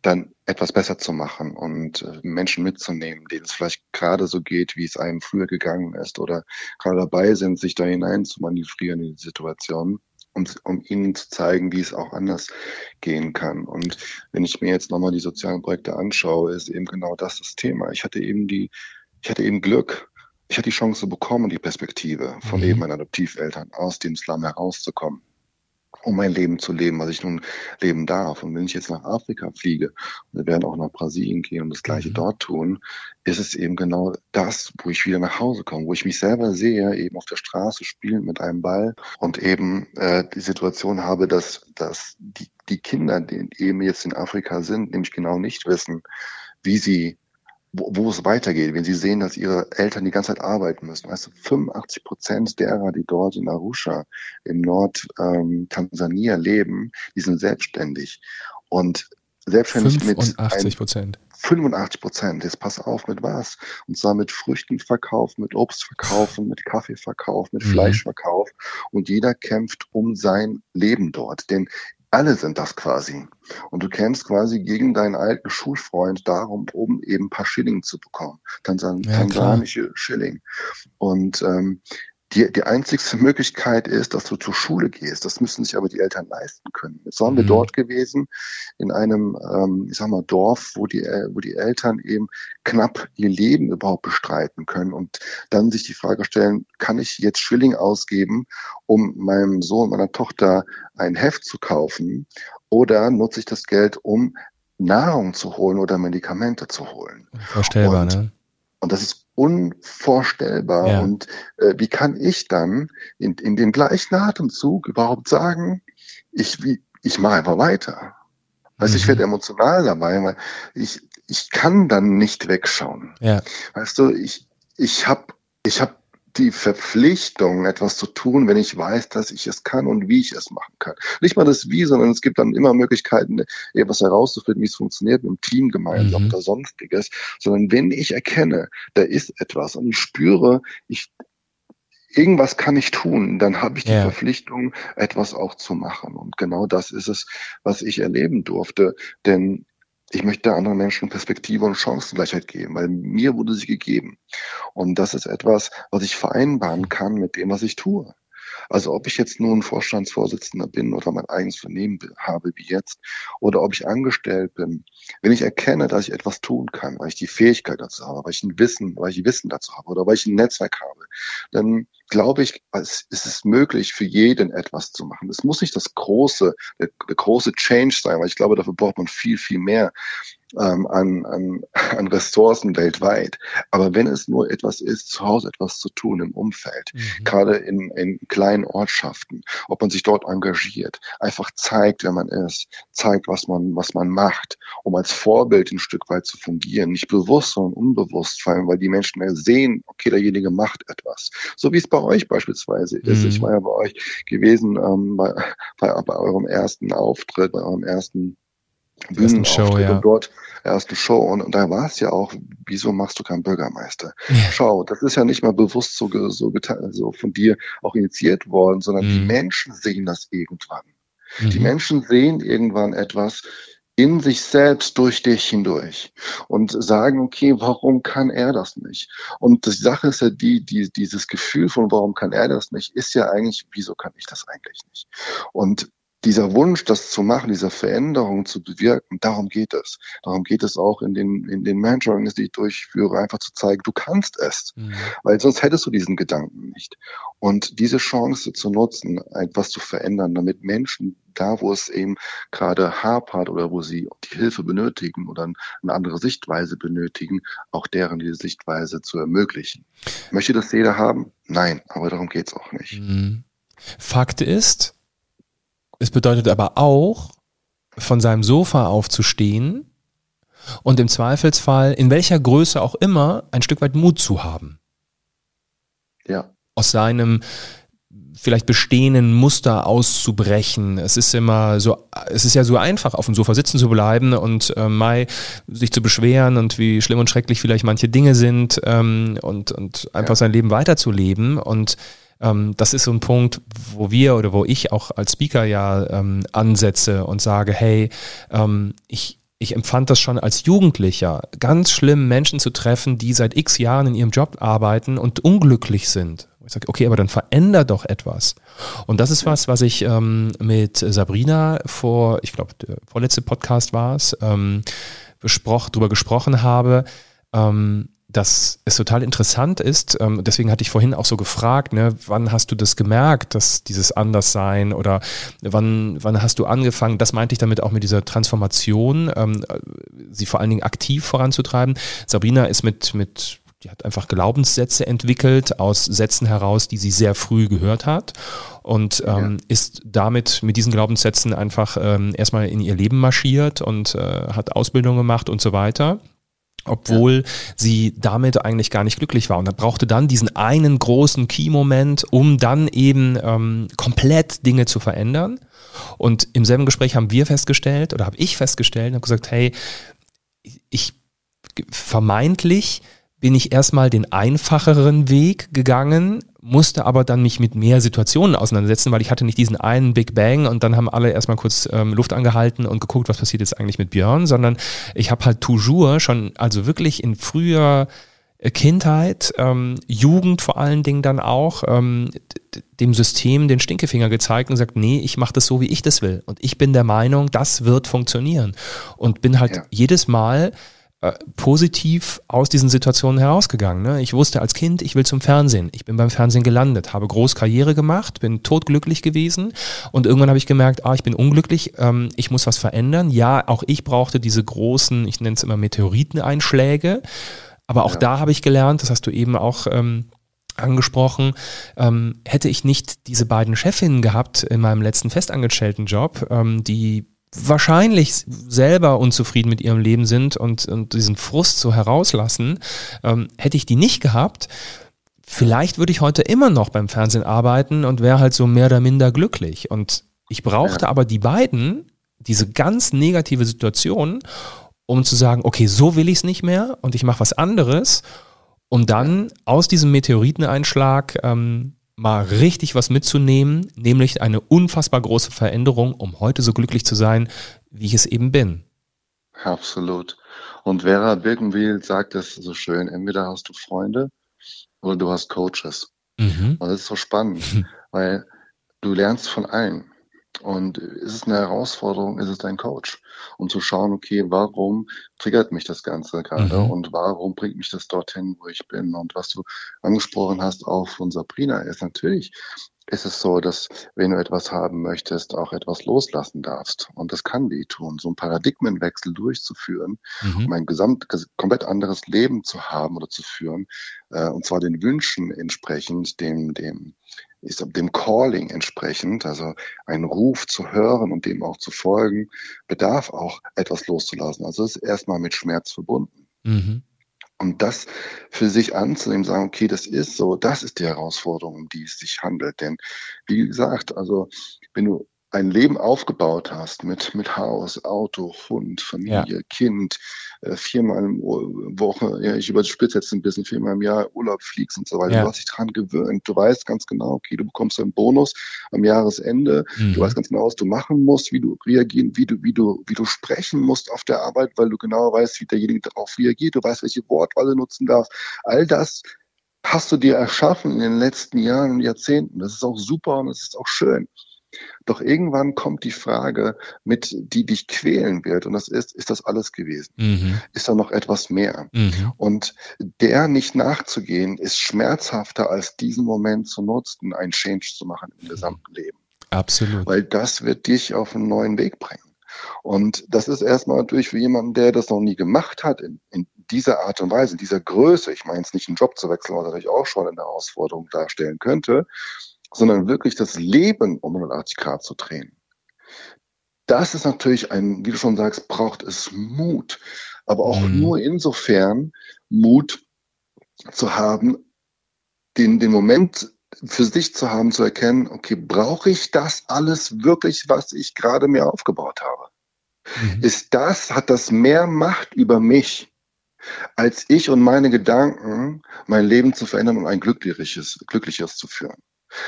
dann etwas besser zu machen und äh, Menschen mitzunehmen, denen es vielleicht gerade so geht, wie es einem früher gegangen ist oder gerade dabei sind, sich da hinein zu manövrieren in die Situation um, um ihnen zu zeigen, wie es auch anders gehen kann. Und wenn ich mir jetzt nochmal die sozialen Projekte anschaue, ist eben genau das das Thema. Ich hatte eben die, ich hatte eben Glück. Ich hatte die Chance bekommen, die Perspektive von mhm. eben meinen Adoptiveltern aus dem Slum herauszukommen um mein Leben zu leben, was ich nun leben darf. Und wenn ich jetzt nach Afrika fliege, und wir werden auch nach Brasilien gehen und das Gleiche mhm. dort tun, ist es eben genau das, wo ich wieder nach Hause komme, wo ich mich selber sehe, eben auf der Straße spielen mit einem Ball und eben äh, die Situation habe, dass, dass die, die Kinder, die eben jetzt in Afrika sind, nämlich genau nicht wissen, wie sie wo, wo es weitergeht, wenn sie sehen, dass ihre Eltern die ganze Zeit arbeiten müssen. Weißt du, 85 Prozent derer, die dort in Arusha im Nord ähm, Tansania leben, die sind selbstständig. Und selbstständig
85 Prozent.
85 Prozent. Jetzt pass auf mit was? Und zwar mit Früchtenverkauf, mit Obstverkaufen, mit Kaffeeverkauf, mit mhm. Fleischverkauf. Und jeder kämpft um sein Leben dort. Denn alle sind das quasi. Und du kämpfst quasi gegen deinen alten Schulfreund darum, um eben ein paar Schilling zu bekommen. Tansan ja, tansanische. Schilling. Und ähm, die, die einzigste Möglichkeit ist, dass du zur Schule gehst. Das müssen sich aber die Eltern leisten können. Jetzt waren mhm. wir dort gewesen in einem, ähm, ich sag mal, Dorf, wo die, wo die Eltern eben knapp ihr Leben überhaupt bestreiten können und dann sich die Frage stellen, kann ich jetzt Schilling ausgeben, um meinem Sohn, meiner Tochter ein Heft zu kaufen oder nutze ich das Geld, um Nahrung zu holen oder Medikamente zu holen?
Vorstellbar, und, ne?
Und das ist unvorstellbar. Ja. Und äh, wie kann ich dann in, in dem gleichen Atemzug überhaupt sagen, ich, wie, ich mache einfach weiter. Weißt, mhm. ich werde emotional dabei, weil ich, ich kann dann nicht wegschauen. Ja. Weißt du, ich, ich habe ich hab die Verpflichtung, etwas zu tun, wenn ich weiß, dass ich es kann und wie ich es machen kann. Nicht mal das Wie, sondern es gibt dann immer Möglichkeiten, etwas herauszufinden, wie es funktioniert, mit dem Team gemeinsam mhm. oder sonstiges. Sondern wenn ich erkenne, da ist etwas und ich spüre, ich, irgendwas kann ich tun, dann habe ich die ja. Verpflichtung, etwas auch zu machen. Und genau das ist es, was ich erleben durfte. Denn ich möchte anderen Menschen Perspektive und Chancengleichheit geben, weil mir wurde sie gegeben. Und das ist etwas, was ich vereinbaren kann mit dem, was ich tue. Also ob ich jetzt nun Vorstandsvorsitzender bin oder mein eigenes Vernehmen habe wie jetzt oder ob ich angestellt bin, wenn ich erkenne, dass ich etwas tun kann, weil ich die Fähigkeit dazu habe, weil ich ein Wissen, weil ich Wissen dazu habe oder weil ich ein Netzwerk habe, dann glaube ich, es ist möglich für jeden etwas zu machen. Es muss nicht das große, der, der große Change sein, weil ich glaube, dafür braucht man viel, viel mehr ähm, an, an, an Ressourcen weltweit. Aber wenn es nur etwas ist, zu Hause etwas zu tun im Umfeld, mhm. gerade in, in kleinen Ortschaften, ob man sich dort engagiert, einfach zeigt, wer man ist, zeigt, was man, was man macht, um als Vorbild ein Stück weit zu fungieren, nicht bewusst, sondern unbewusst, vor allem, weil die Menschen ja sehen, okay, derjenige macht etwas. So wie es bei euch beispielsweise mhm. ist. Ich mhm. war ja bei euch gewesen ähm, bei, bei, bei eurem ersten Auftritt, bei eurem ersten Bühnenshow, ja. und dort erste Show und, und da war es ja auch, wieso machst du keinen Bürgermeister? Ja. Schau, das ist ja nicht mal bewusst so, so, so von dir auch initiiert worden, sondern mhm. die Menschen sehen das irgendwann. Mhm. Die Menschen sehen irgendwann etwas in sich selbst durch dich hindurch und sagen, okay, warum kann er das nicht? Und die Sache ist ja die, die, dieses Gefühl von warum kann er das nicht, ist ja eigentlich, wieso kann ich das eigentlich nicht? Und dieser Wunsch, das zu machen, diese Veränderung zu bewirken, darum geht es. Darum geht es auch in den, in den Mentorings, die ich durchführe, einfach zu zeigen, du kannst es. Mhm. Weil sonst hättest du diesen Gedanken nicht. Und diese Chance zu nutzen, etwas zu verändern, damit Menschen da, wo es eben gerade hapert oder wo sie die Hilfe benötigen oder eine andere Sichtweise benötigen, auch deren diese Sichtweise zu ermöglichen. Möchte das jeder haben? Nein, aber darum geht's auch nicht. Mhm.
Fakt ist, es bedeutet aber auch, von seinem Sofa aufzustehen und im Zweifelsfall, in welcher Größe auch immer, ein Stück weit Mut zu haben.
Ja.
Aus seinem vielleicht bestehenden Muster auszubrechen. Es ist immer so, es ist ja so einfach, auf dem Sofa sitzen zu bleiben und äh, Mai sich zu beschweren und wie schlimm und schrecklich vielleicht manche Dinge sind ähm, und, und einfach ja. sein Leben weiterzuleben. Und ähm, das ist so ein Punkt, wo wir oder wo ich auch als Speaker ja ähm, ansetze und sage, hey, ähm, ich, ich empfand das schon als Jugendlicher ganz schlimm, Menschen zu treffen, die seit x Jahren in ihrem Job arbeiten und unglücklich sind. Ich sage, okay, aber dann veränder doch etwas. Und das ist was, was ich ähm, mit Sabrina vor, ich glaube, der vorletzte Podcast war es, ähm, besproch, drüber gesprochen habe. Ähm, dass es total interessant ist, ähm, deswegen hatte ich vorhin auch so gefragt, ne, wann hast du das gemerkt, dass dieses Anderssein oder wann, wann hast du angefangen, das meinte ich damit auch mit dieser Transformation, ähm, sie vor allen Dingen aktiv voranzutreiben. Sabrina ist mit, mit die hat einfach Glaubenssätze entwickelt aus Sätzen heraus, die sie sehr früh gehört hat und ähm, ja. ist damit mit diesen Glaubenssätzen einfach ähm, erstmal in ihr Leben marschiert und äh, hat Ausbildung gemacht und so weiter obwohl ja. sie damit eigentlich gar nicht glücklich war. Und er brauchte dann diesen einen großen Key-Moment, um dann eben ähm, komplett Dinge zu verändern. Und im selben Gespräch haben wir festgestellt, oder habe ich festgestellt, habe gesagt, hey, ich vermeintlich bin ich erstmal den einfacheren Weg gegangen, musste aber dann mich mit mehr Situationen auseinandersetzen, weil ich hatte nicht diesen einen Big Bang und dann haben alle erstmal kurz ähm, Luft angehalten und geguckt, was passiert jetzt eigentlich mit Björn, sondern ich habe halt toujours schon, also wirklich in früher äh, Kindheit, ähm, Jugend vor allen Dingen dann auch, ähm, dem System den Stinkefinger gezeigt und gesagt, nee, ich mache das so, wie ich das will. Und ich bin der Meinung, das wird funktionieren. Und bin halt ja. jedes Mal äh, positiv aus diesen Situationen herausgegangen. Ne? Ich wusste als Kind, ich will zum Fernsehen. Ich bin beim Fernsehen gelandet, habe groß Karriere gemacht, bin totglücklich gewesen und irgendwann habe ich gemerkt, ah, ich bin unglücklich, ähm, ich muss was verändern. Ja, auch ich brauchte diese großen, ich nenne es immer Meteoriteneinschläge, aber auch ja. da habe ich gelernt, das hast du eben auch ähm, angesprochen, ähm, hätte ich nicht diese beiden Chefinnen gehabt in meinem letzten festangestellten Job, ähm, die wahrscheinlich selber unzufrieden mit ihrem Leben sind und, und diesen Frust so herauslassen, ähm, hätte ich die nicht gehabt, vielleicht würde ich heute immer noch beim Fernsehen arbeiten und wäre halt so mehr oder minder glücklich. Und ich brauchte ja. aber die beiden, diese ganz negative Situation, um zu sagen, okay, so will ich es nicht mehr und ich mache was anderes, um dann aus diesem Meteoriteneinschlag ähm, mal richtig was mitzunehmen, nämlich eine unfassbar große Veränderung, um heute so glücklich zu sein, wie ich es eben bin.
Absolut. Und Vera Birkenwiel sagt das so schön, entweder hast du Freunde oder du hast Coaches. Mhm. Und das ist so spannend, weil du lernst von allen. Und ist es eine Herausforderung, ist es dein Coach? Um zu schauen, okay, warum triggert mich das Ganze gerade mhm. und warum bringt mich das dorthin, wo ich bin? Und was du angesprochen hast, auch von Sabrina, ist natürlich, ist es so, dass wenn du etwas haben möchtest, auch etwas loslassen darfst. Und das kann weh tun, so einen Paradigmenwechsel durchzuführen, mhm. um ein gesamt, komplett anderes Leben zu haben oder zu führen, äh, und zwar den Wünschen entsprechend, dem, dem, ist dem Calling entsprechend, also einen Ruf zu hören und dem auch zu folgen, bedarf auch etwas loszulassen. Also ist erstmal mit Schmerz verbunden. Mhm. Und das für sich anzunehmen, sagen, okay, das ist so, das ist die Herausforderung, um die es sich handelt. Denn wie gesagt, also wenn du ein Leben aufgebaut hast mit, mit Haus, Auto, Hund, Familie, ja. Kind, äh, viermal im Woche, ja, ich überspitze jetzt ein bisschen, viermal im Jahr Urlaub fliegst und so weiter. Ja. Du hast dich dran gewöhnt. Du weißt ganz genau, okay, du bekommst einen Bonus am Jahresende. Mhm. Du weißt ganz genau, was du machen musst, wie du reagieren, wie du, wie du, wie du sprechen musst auf der Arbeit, weil du genau weißt, wie derjenige darauf reagiert. Du weißt, welche Wortwahl du nutzen darfst. All das hast du dir erschaffen in den letzten Jahren und Jahrzehnten. Das ist auch super und das ist auch schön. Doch irgendwann kommt die Frage mit, die dich quälen wird. Und das ist, ist das alles gewesen? Mhm. Ist da noch etwas mehr? Mhm. Und der nicht nachzugehen, ist schmerzhafter als diesen Moment zu nutzen, einen Change zu machen im gesamten Leben.
Absolut.
Weil das wird dich auf einen neuen Weg bringen. Und das ist erstmal natürlich für jemanden, der das noch nie gemacht hat, in, in dieser Art und Weise, in dieser Größe, ich meine es nicht einen Job zu wechseln, was natürlich auch schon eine Herausforderung darstellen könnte, sondern wirklich das Leben um 180 Grad zu drehen. Das ist natürlich ein, wie du schon sagst, braucht es Mut. Aber auch mhm. nur insofern Mut zu haben, den, den Moment für sich zu haben, zu erkennen, okay, brauche ich das alles wirklich, was ich gerade mir aufgebaut habe? Mhm. Ist das, hat das mehr Macht über mich, als ich und meine Gedanken, mein Leben zu verändern und ein glückliches, glückliches zu führen?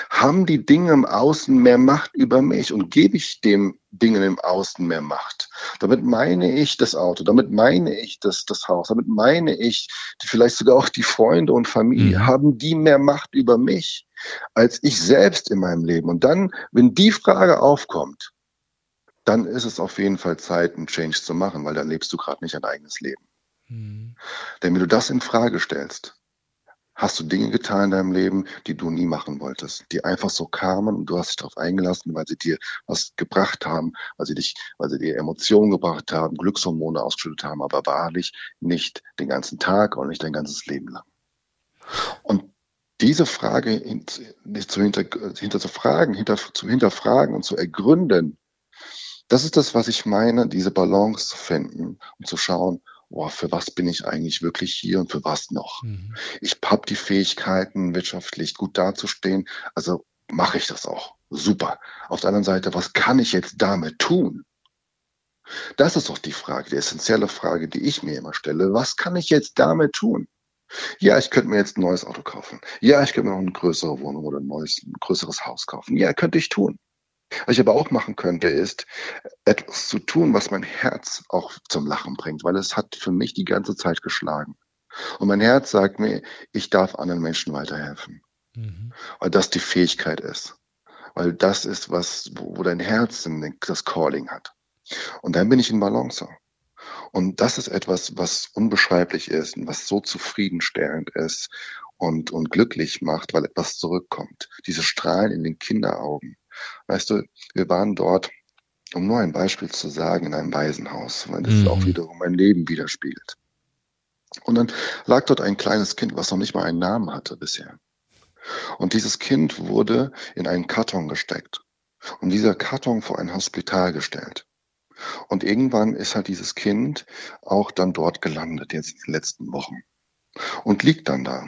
Haben die Dinge im Außen mehr Macht über mich und gebe ich dem Dingen im Außen mehr Macht? Damit meine ich das Auto, damit meine ich das, das Haus, damit meine ich vielleicht sogar auch die Freunde und Familie. Mhm. Haben die mehr Macht über mich als ich selbst in meinem Leben? Und dann, wenn die Frage aufkommt, dann ist es auf jeden Fall Zeit, einen Change zu machen, weil dann lebst du gerade nicht ein eigenes Leben. Mhm. Denn wenn du das in Frage stellst, hast du Dinge getan in deinem Leben, die du nie machen wolltest, die einfach so kamen und du hast dich darauf eingelassen, weil sie dir was gebracht haben, weil sie dich, weil sie dir Emotionen gebracht haben, Glückshormone ausgeschüttet haben, aber wahrlich nicht den ganzen Tag und nicht dein ganzes Leben lang. Und diese Frage zu hinter, hinter zu fragen, hinter, zu hinterfragen und zu ergründen, das ist das, was ich meine, diese Balance zu finden und zu schauen, oh, für was bin ich eigentlich wirklich hier und für was noch? Mhm. Ich habe die Fähigkeiten, wirtschaftlich gut dazustehen, also mache ich das auch. Super. Auf der anderen Seite, was kann ich jetzt damit tun? Das ist doch die Frage, die essentielle Frage, die ich mir immer stelle. Was kann ich jetzt damit tun? Ja, ich könnte mir jetzt ein neues Auto kaufen. Ja, ich könnte mir noch eine größere Wohnung oder ein neues, ein größeres Haus kaufen. Ja, könnte ich tun. Was ich aber auch machen könnte, ist etwas zu tun, was mein Herz auch zum Lachen bringt, weil es hat für mich die ganze Zeit geschlagen. Und mein Herz sagt mir, ich darf anderen Menschen weiterhelfen. Mhm. Weil das die Fähigkeit ist. Weil das ist was, wo, wo dein Herz das Calling hat. Und dann bin ich in Balance. Und das ist etwas, was unbeschreiblich ist und was so zufriedenstellend ist und, und glücklich macht, weil etwas zurückkommt. Diese Strahlen in den Kinderaugen. Weißt du, wir waren dort, um nur ein Beispiel zu sagen, in einem Waisenhaus, weil das mhm. auch wiederum mein Leben widerspiegelt. Und dann lag dort ein kleines Kind, was noch nicht mal einen Namen hatte bisher. Und dieses Kind wurde in einen Karton gesteckt und dieser Karton vor ein Hospital gestellt. Und irgendwann ist halt dieses Kind auch dann dort gelandet, jetzt in den letzten Wochen. Und liegt dann da.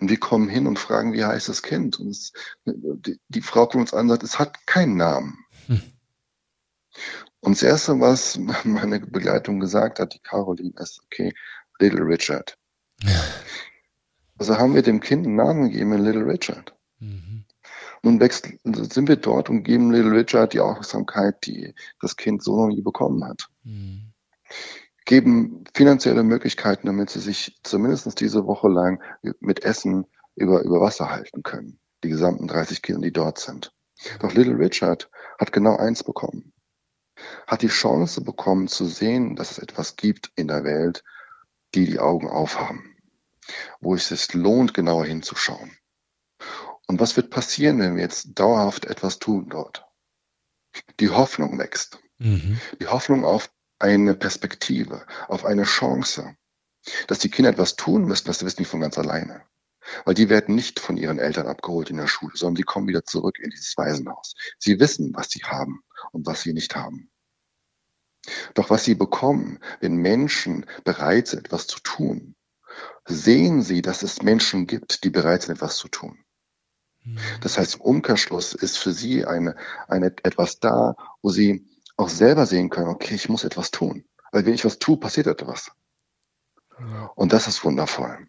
Und wir kommen hin und fragen, wie heißt das Kind? Und es, die, die, Frau kommt uns an und sagt, es hat keinen Namen. Hm. Und das Erste, was meine Begleitung gesagt hat, die Caroline, ist, okay, Little Richard. Ja. Also haben wir dem Kind einen Namen gegeben, Little Richard. Mhm. Nun wächst, sind wir dort und geben Little Richard die Aufmerksamkeit, die das Kind so noch nie bekommen hat. Mhm geben finanzielle Möglichkeiten, damit sie sich zumindest diese Woche lang mit Essen über, über Wasser halten können. Die gesamten 30 Kinder, die dort sind. Doch Little Richard hat genau eins bekommen. Hat die Chance bekommen zu sehen, dass es etwas gibt in der Welt, die die Augen aufhaben. Wo es sich lohnt, genauer hinzuschauen. Und was wird passieren, wenn wir jetzt dauerhaft etwas tun dort? Die Hoffnung wächst. Mhm. Die Hoffnung auf eine Perspektive, auf eine Chance, dass die Kinder etwas tun müssen, das wissen die von ganz alleine. Weil die werden nicht von ihren Eltern abgeholt in der Schule, sondern sie kommen wieder zurück in dieses Waisenhaus. Sie wissen, was sie haben und was sie nicht haben. Doch was sie bekommen, wenn Menschen bereit sind, etwas zu tun, sehen sie, dass es Menschen gibt, die bereit sind, etwas zu tun. Mhm. Das heißt, im Umkehrschluss ist für sie eine, eine etwas da, wo sie auch selber sehen können, okay, ich muss etwas tun. Weil wenn ich was tue, passiert etwas. Ja. Und das ist wundervoll.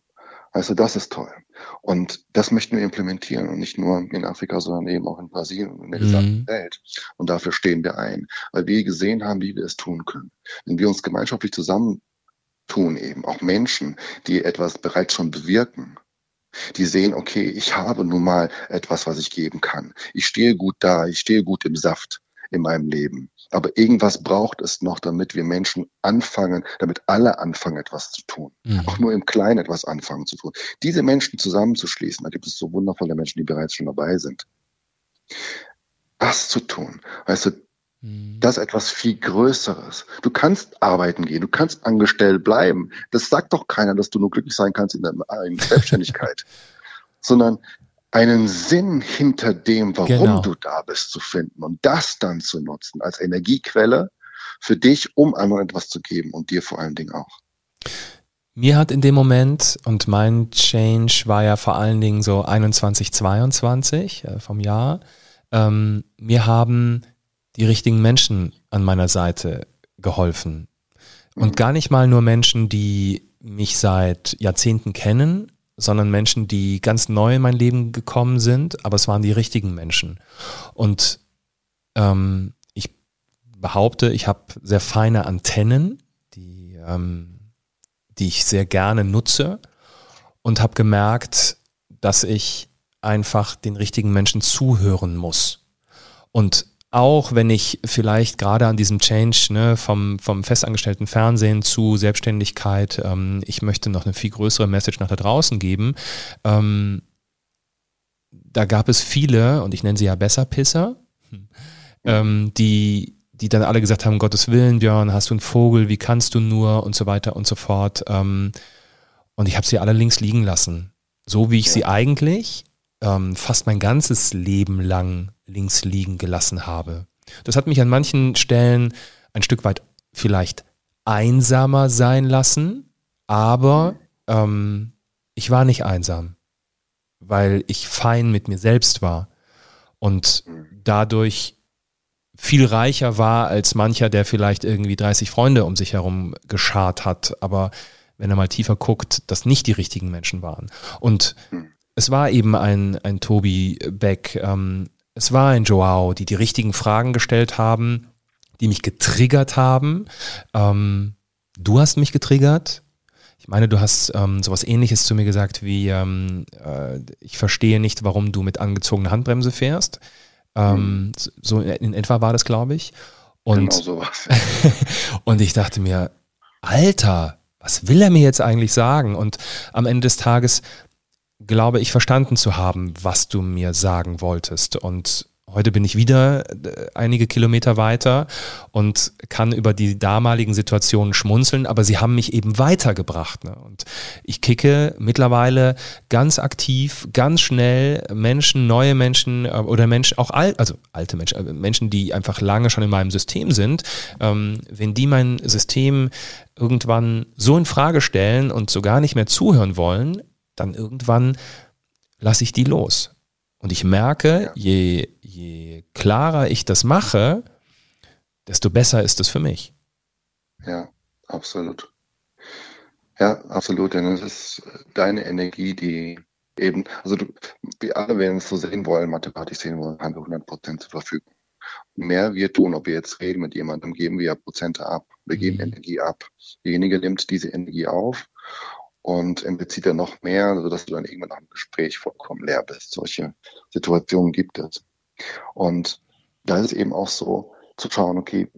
Also das ist toll. Und das möchten wir implementieren und nicht nur in Afrika, sondern eben auch in Brasilien und in der mhm. gesamten Welt. Und dafür stehen wir ein, weil wir gesehen haben, wie wir es tun können. Wenn wir uns gemeinschaftlich zusammentun eben, auch Menschen, die etwas bereits schon bewirken, die sehen, okay, ich habe nun mal etwas, was ich geben kann. Ich stehe gut da, ich stehe gut im Saft in meinem Leben. Aber irgendwas braucht es noch, damit wir Menschen anfangen, damit alle anfangen, etwas zu tun. Mhm. Auch nur im Kleinen etwas anfangen zu tun. Diese Menschen zusammenzuschließen, da gibt es so wundervolle Menschen, die bereits schon dabei sind. Das zu tun, weißt du, mhm. das ist etwas viel Größeres. Du kannst arbeiten gehen, du kannst angestellt bleiben. Das sagt doch keiner, dass du nur glücklich sein kannst in der in Selbstständigkeit. Sondern einen Sinn hinter dem, warum genau. du da bist, zu finden und das dann zu nutzen als Energiequelle für dich, um anderen etwas zu geben und dir vor allen Dingen auch.
Mir hat in dem Moment, und mein Change war ja vor allen Dingen so 21, 22 äh, vom Jahr, ähm, mir haben die richtigen Menschen an meiner Seite geholfen. Und mhm. gar nicht mal nur Menschen, die mich seit Jahrzehnten kennen, sondern Menschen, die ganz neu in mein Leben gekommen sind, aber es waren die richtigen Menschen. Und ähm, ich behaupte, ich habe sehr feine Antennen, die, ähm, die ich sehr gerne nutze und habe gemerkt, dass ich einfach den richtigen Menschen zuhören muss. Und auch wenn ich vielleicht gerade an diesem Change ne, vom, vom festangestellten Fernsehen zu Selbstständigkeit, ähm, ich möchte noch eine viel größere Message nach da draußen geben, ähm, da gab es viele, und ich nenne sie ja Besserpisser, ähm, die, die dann alle gesagt haben, Gottes Willen, Björn, hast du einen Vogel, wie kannst du nur und so weiter und so fort. Ähm, und ich habe sie alle links liegen lassen. So wie ich ja. sie eigentlich ähm, fast mein ganzes Leben lang links liegen gelassen habe. Das hat mich an manchen Stellen ein Stück weit vielleicht einsamer sein lassen, aber ähm, ich war nicht einsam, weil ich fein mit mir selbst war und dadurch viel reicher war als mancher, der vielleicht irgendwie 30 Freunde um sich herum geschart hat, aber wenn er mal tiefer guckt, das nicht die richtigen Menschen waren. Und es war eben ein, ein Tobi Beck, ähm, es war ein Joao, die die richtigen Fragen gestellt haben, die mich getriggert haben. Ähm, du hast mich getriggert. Ich meine, du hast ähm, sowas ähnliches zu mir gesagt wie, ähm, äh, ich verstehe nicht, warum du mit angezogener Handbremse fährst. Ähm, mhm. So in etwa war das, glaube ich. Und, genau sowas. und ich dachte mir, Alter, was will er mir jetzt eigentlich sagen? Und am Ende des Tages glaube ich verstanden zu haben, was du mir sagen wolltest. Und heute bin ich wieder äh, einige Kilometer weiter und kann über die damaligen Situationen schmunzeln, aber sie haben mich eben weitergebracht. Ne? Und ich kicke mittlerweile ganz aktiv, ganz schnell Menschen, neue Menschen äh, oder Menschen, auch alt, also alte Menschen, äh, Menschen, die einfach lange schon in meinem System sind, ähm, wenn die mein System irgendwann so in Frage stellen und so gar nicht mehr zuhören wollen, dann irgendwann lasse ich die los. Und ich merke, ja. je, je klarer ich das mache, desto besser ist es für mich.
Ja, absolut. Ja, absolut. Denn es ist deine Energie, die eben, also du, wir alle werden es so sehen wollen, mathematisch sehen wollen, haben wir 100 Prozent zur Verfügung. mehr wir tun, ob wir jetzt reden mit jemandem, geben wir Prozente ab. Wir geben mhm. Energie ab. Derjenige nimmt diese Energie auf und bezieht dann noch mehr, sodass du dann irgendwann nach dem Gespräch vollkommen leer bist. Solche Situationen gibt es. Und da ist es eben auch so zu schauen, okay,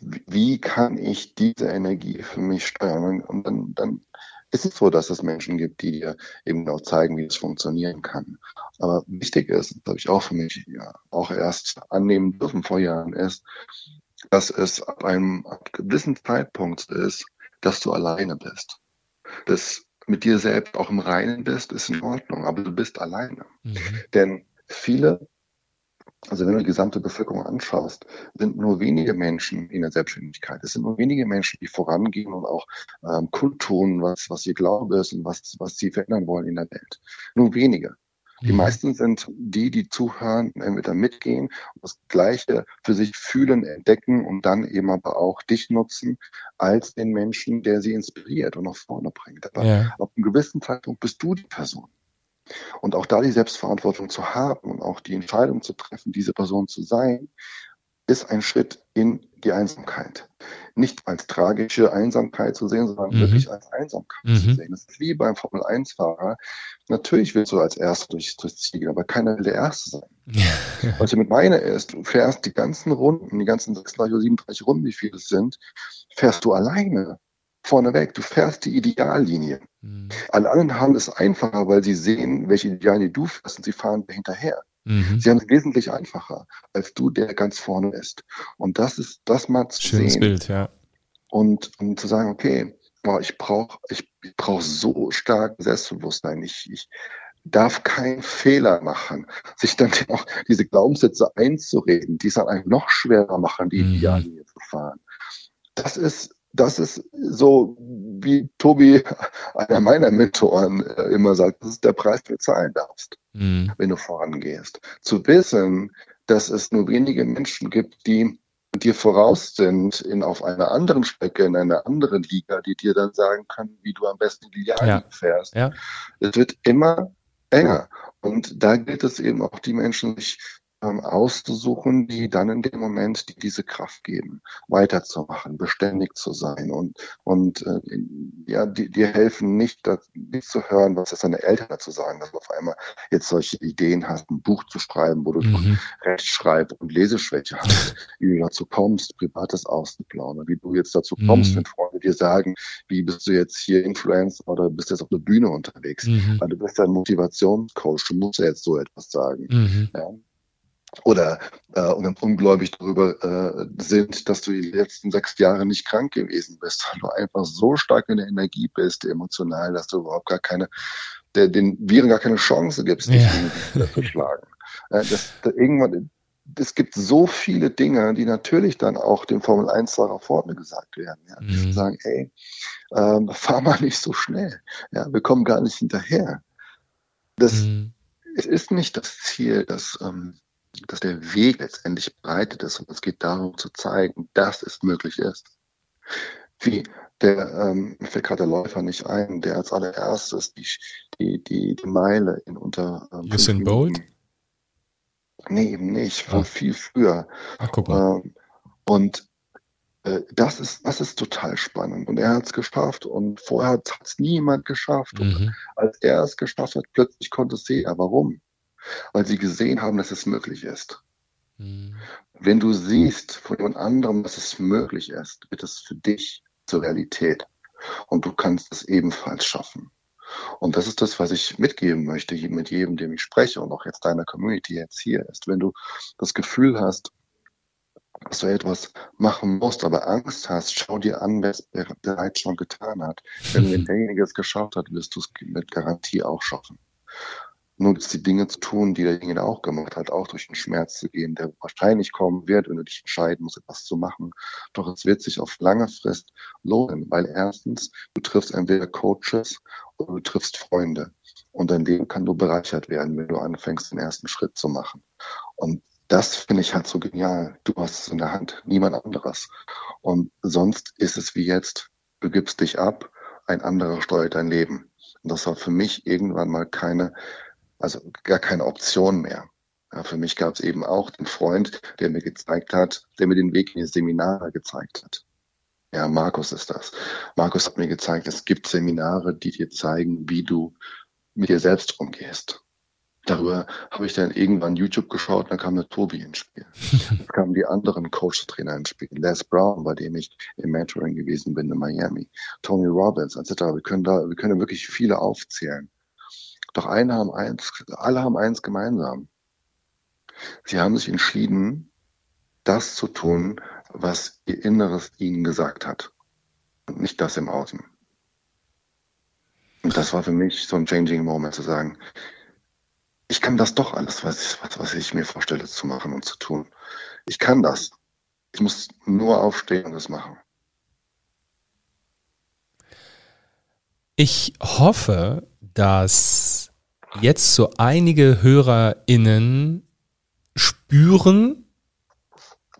wie kann ich diese Energie für mich steuern? Und dann, dann ist es so, dass es Menschen gibt, die dir eben auch zeigen, wie es funktionieren kann. Aber wichtig ist, das habe ich auch für mich ja, auch erst annehmen dürfen vor Jahren, ist, dass es ab einem gewissen Zeitpunkt ist, dass du alleine bist das mit dir selbst auch im Reinen bist, ist in Ordnung, aber du bist alleine. Mhm. Denn viele, also wenn du die gesamte Bevölkerung anschaust, sind nur wenige Menschen in der Selbstständigkeit. Es sind nur wenige Menschen, die vorangehen und auch ähm, kundtun, was, was ihr Glaube ist und was, was sie verändern wollen in der Welt. Nur wenige. Die meisten sind die, die zuhören, entweder mitgehen und das Gleiche für sich fühlen, entdecken und dann eben aber auch dich nutzen als den Menschen, der sie inspiriert und nach vorne bringt. Aber ja. ab einem gewissen Zeitpunkt bist du die Person. Und auch da die Selbstverantwortung zu haben und auch die Entscheidung zu treffen, diese Person zu sein, ist ein Schritt in die Einsamkeit. Nicht als tragische Einsamkeit zu sehen, sondern mhm. wirklich als Einsamkeit mhm. zu sehen. Das ist wie beim Formel-1-Fahrer. Natürlich willst du als Erster durchs, durchs Ziel gehen, aber keiner will der Erste sein. Ja. Was ich mit meine ist, du fährst die ganzen Runden, die ganzen 36 oder 37 Runden, wie viele es sind, fährst du alleine vorneweg. Du fährst die Ideallinie. Mhm. Alle anderen haben es einfacher, weil sie sehen, welche Ideallinie du fährst und sie fahren hinterher. Mhm. Sie haben es wesentlich einfacher als du, der ganz vorne ist. Und das ist das mal zu
Schönes
sehen.
Bild, ja.
Und um zu sagen, okay, boah, ich brauche ich, ich brauch so stark Selbstbewusstsein. Ich, ich darf keinen Fehler machen. Sich dann auch diese Glaubenssätze einzureden, die es dann eigentlich noch schwerer machen, die mhm. Ideallinie zu fahren. Das ist das ist so, wie Tobi, einer meiner Mentoren, äh, immer sagt, das ist der Preis, den du zahlen darfst, mhm. wenn du vorangehst. Zu wissen, dass es nur wenige Menschen gibt, die dir voraus sind in auf einer anderen Strecke, in einer anderen Liga, die dir dann sagen können, wie du am besten die Liga ja. fährst. Ja. Es wird immer enger. Und da gilt es eben auch die Menschen, sich auszusuchen, die dann in dem Moment die diese Kraft geben, weiterzumachen, beständig zu sein und und äh, ja, die dir helfen nicht, das, nicht zu hören, was jetzt deine Eltern dazu sagen, dass du auf einmal jetzt solche Ideen hast, ein Buch zu schreiben, wo du mhm. Rechtschreib- und Leseschwäche hast, wie du dazu kommst, privates auszuplaudern, wie du jetzt dazu kommst, mhm. wenn Freunde dir sagen, wie bist du jetzt hier Influencer oder bist jetzt auf der Bühne unterwegs, mhm. weil du bist ja ein Motivationscoach, du musst ja jetzt so etwas sagen. Mhm. Ja? Oder äh, ungläubig darüber äh, sind, dass du die letzten sechs Jahre nicht krank gewesen bist, weil du einfach so stark in der Energie bist, emotional, dass du überhaupt gar keine, der, den Viren gar keine Chance gibst, dich ja. zu schlagen. Äh, das, da irgendwann, es gibt so viele Dinge, die natürlich dann auch dem Formel 1-Fahrer vorne gesagt werden. Ja. Mhm. Sagen, ey, ähm, fahr mal nicht so schnell. Ja, wir kommen gar nicht hinterher. Das mhm. es ist nicht das Ziel, dass ähm, dass der Weg letztendlich bereitet ist und es geht darum zu zeigen, dass es möglich ist. Wie der, ähm, fällt gerade der Läufer nicht ein, der als allererstes die, die, die, die Meile in unter
ähm, Usain Bolt?
Nee, eben nicht, von ah. viel früher.
Ach, guck mal. Ähm,
und äh, das ist, das ist total spannend. Und er hat es geschafft und vorher hat es niemand geschafft. Mhm. Und als er es geschafft hat, plötzlich konnte es sehen, warum? Weil sie gesehen haben, dass es möglich ist. Mhm. Wenn du siehst von jemand anderem, dass es möglich ist, wird es für dich zur Realität. Und du kannst es ebenfalls schaffen. Und das ist das, was ich mitgeben möchte mit jedem, dem ich spreche und auch jetzt deiner Community jetzt hier ist. Wenn du das Gefühl hast, dass du etwas machen musst, aber Angst hast, schau dir an, wer es bereits schon getan hat. Wenn derjenige es geschafft hat, wirst du es mit Garantie auch schaffen nur die Dinge zu tun, die derjenige auch gemacht hat, auch durch den Schmerz zu gehen, der wahrscheinlich kommen wird, wenn du dich entscheiden musst, etwas zu machen. Doch es wird sich auf lange Frist lohnen, weil erstens, du triffst entweder Coaches oder du triffst Freunde. Und dein Leben kann nur bereichert werden, wenn du anfängst, den ersten Schritt zu machen. Und das finde ich halt so genial. Du hast es in der Hand, niemand anderes. Und sonst ist es wie jetzt, du gibst dich ab, ein anderer steuert dein Leben. Und das war für mich irgendwann mal keine also gar keine Option mehr. Ja, für mich gab es eben auch den Freund, der mir gezeigt hat, der mir den Weg in die Seminare gezeigt hat. Ja, Markus ist das. Markus hat mir gezeigt, es gibt Seminare, die dir zeigen, wie du mit dir selbst umgehst. Darüber habe ich dann irgendwann YouTube geschaut, dann kam der Tobi ins Spiel. Dann kamen die anderen Coach-Trainer ins Spiel. Les Brown, bei dem ich im Mentoring gewesen bin in Miami. Tony Robbins, etc. Wir können da, wir können wirklich viele aufzählen. Doch eine haben eins, alle haben eins gemeinsam. Sie haben sich entschieden, das zu tun, was ihr Inneres ihnen gesagt hat. Und nicht das im Außen. Und das war für mich so ein changing Moment zu sagen, ich kann das doch alles, was, was, was ich mir vorstelle zu machen und zu tun. Ich kann das. Ich muss nur aufstehen und es machen.
Ich hoffe, dass jetzt so einige HörerInnen spüren,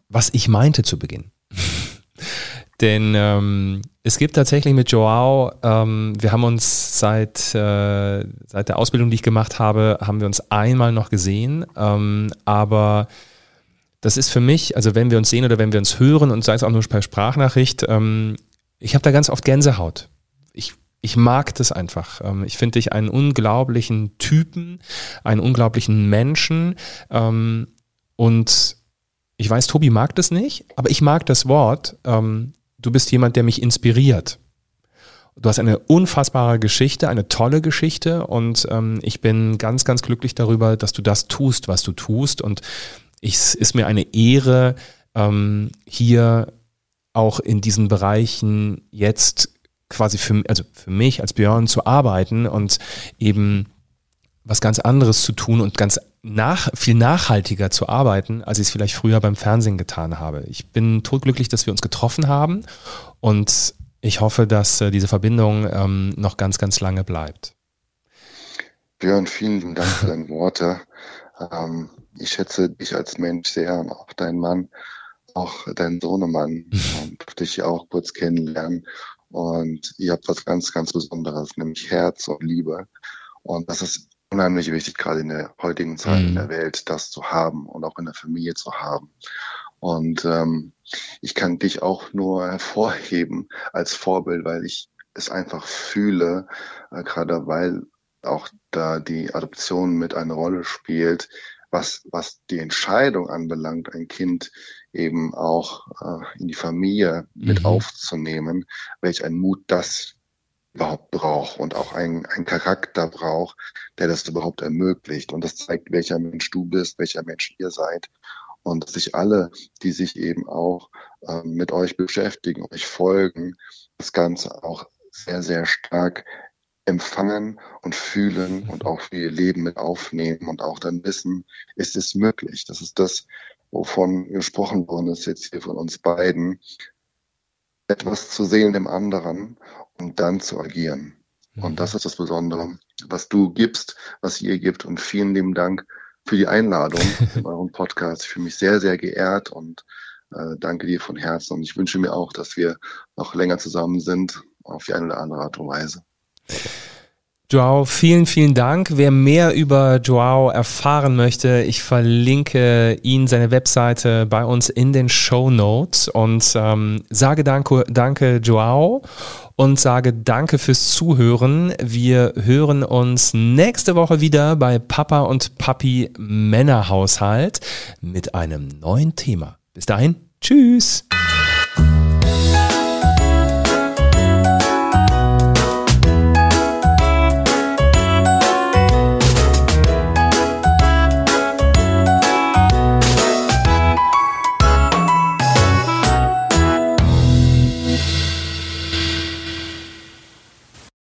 was ich meinte zu Beginn. Denn ähm, es gibt tatsächlich mit Joao, ähm, wir haben uns seit, äh, seit der Ausbildung, die ich gemacht habe, haben wir uns einmal noch gesehen. Ähm, aber das ist für mich, also wenn wir uns sehen oder wenn wir uns hören und sei es auch nur per Sprachnachricht, ähm, ich habe da ganz oft Gänsehaut. Ich ich mag das einfach. Ähm, ich finde dich einen unglaublichen Typen, einen unglaublichen Menschen. Ähm, und ich weiß, Tobi mag das nicht, aber ich mag das Wort. Ähm, du bist jemand, der mich inspiriert. Du hast eine unfassbare Geschichte, eine tolle Geschichte und ich bin ganz, ganz glücklich darüber, dass du das tust, was du tust. Und es ist mir eine Ehre, hier auch in diesen Bereichen jetzt quasi für, also für mich als Björn zu arbeiten und eben was ganz anderes zu tun und ganz nach, viel nachhaltiger zu arbeiten, als ich es vielleicht früher beim Fernsehen getan habe. Ich bin totglücklich, dass wir uns getroffen haben und ich hoffe, dass äh, diese Verbindung ähm, noch ganz, ganz lange bleibt.
Björn, vielen Dank für deine Worte. Ähm, ich schätze dich als Mensch sehr und auch deinen Mann. auch dein Sohnemann und durfte ich auch kurz kennenlernen. Und ihr habt was ganz, ganz Besonderes, nämlich Herz und Liebe. Und das ist unheimlich wichtig, gerade in der heutigen Zeit mhm. in der Welt, das zu haben und auch in der Familie zu haben. Und ähm, ich kann dich auch nur hervorheben als Vorbild, weil ich es einfach fühle, äh, gerade weil auch da die Adoption mit eine Rolle spielt, was, was die Entscheidung anbelangt, ein Kind eben auch äh, in die Familie mit mhm. aufzunehmen, welch ein Mut das überhaupt braucht und auch ein, ein Charakter braucht, der das überhaupt ermöglicht. Und das zeigt, welcher Mensch du bist, welcher Mensch ihr seid. Und dass sich alle, die sich eben auch äh, mit euch beschäftigen, euch folgen, das Ganze auch sehr, sehr stark empfangen und fühlen und auch für ihr Leben mit aufnehmen und auch dann wissen, ist es möglich. Das ist das, wovon gesprochen worden ist jetzt hier von uns beiden, etwas zu sehen dem anderen und dann zu agieren. Und mhm. das ist das Besondere, was du gibst, was ihr gibt. Und vielen lieben Dank für die Einladung in eurem Podcast. Ich fühle mich sehr, sehr geehrt und äh, danke dir von Herzen. Und ich wünsche mir auch, dass wir noch länger zusammen sind, auf die eine oder andere Art und Weise.
Joao, vielen, vielen Dank. Wer mehr über Joao erfahren möchte, ich verlinke ihn, seine Webseite bei uns in den Show Notes und ähm, sage danke, danke Joao und sage danke fürs Zuhören. Wir hören uns nächste Woche wieder bei Papa und Papi Männerhaushalt mit einem neuen Thema. Bis dahin, tschüss.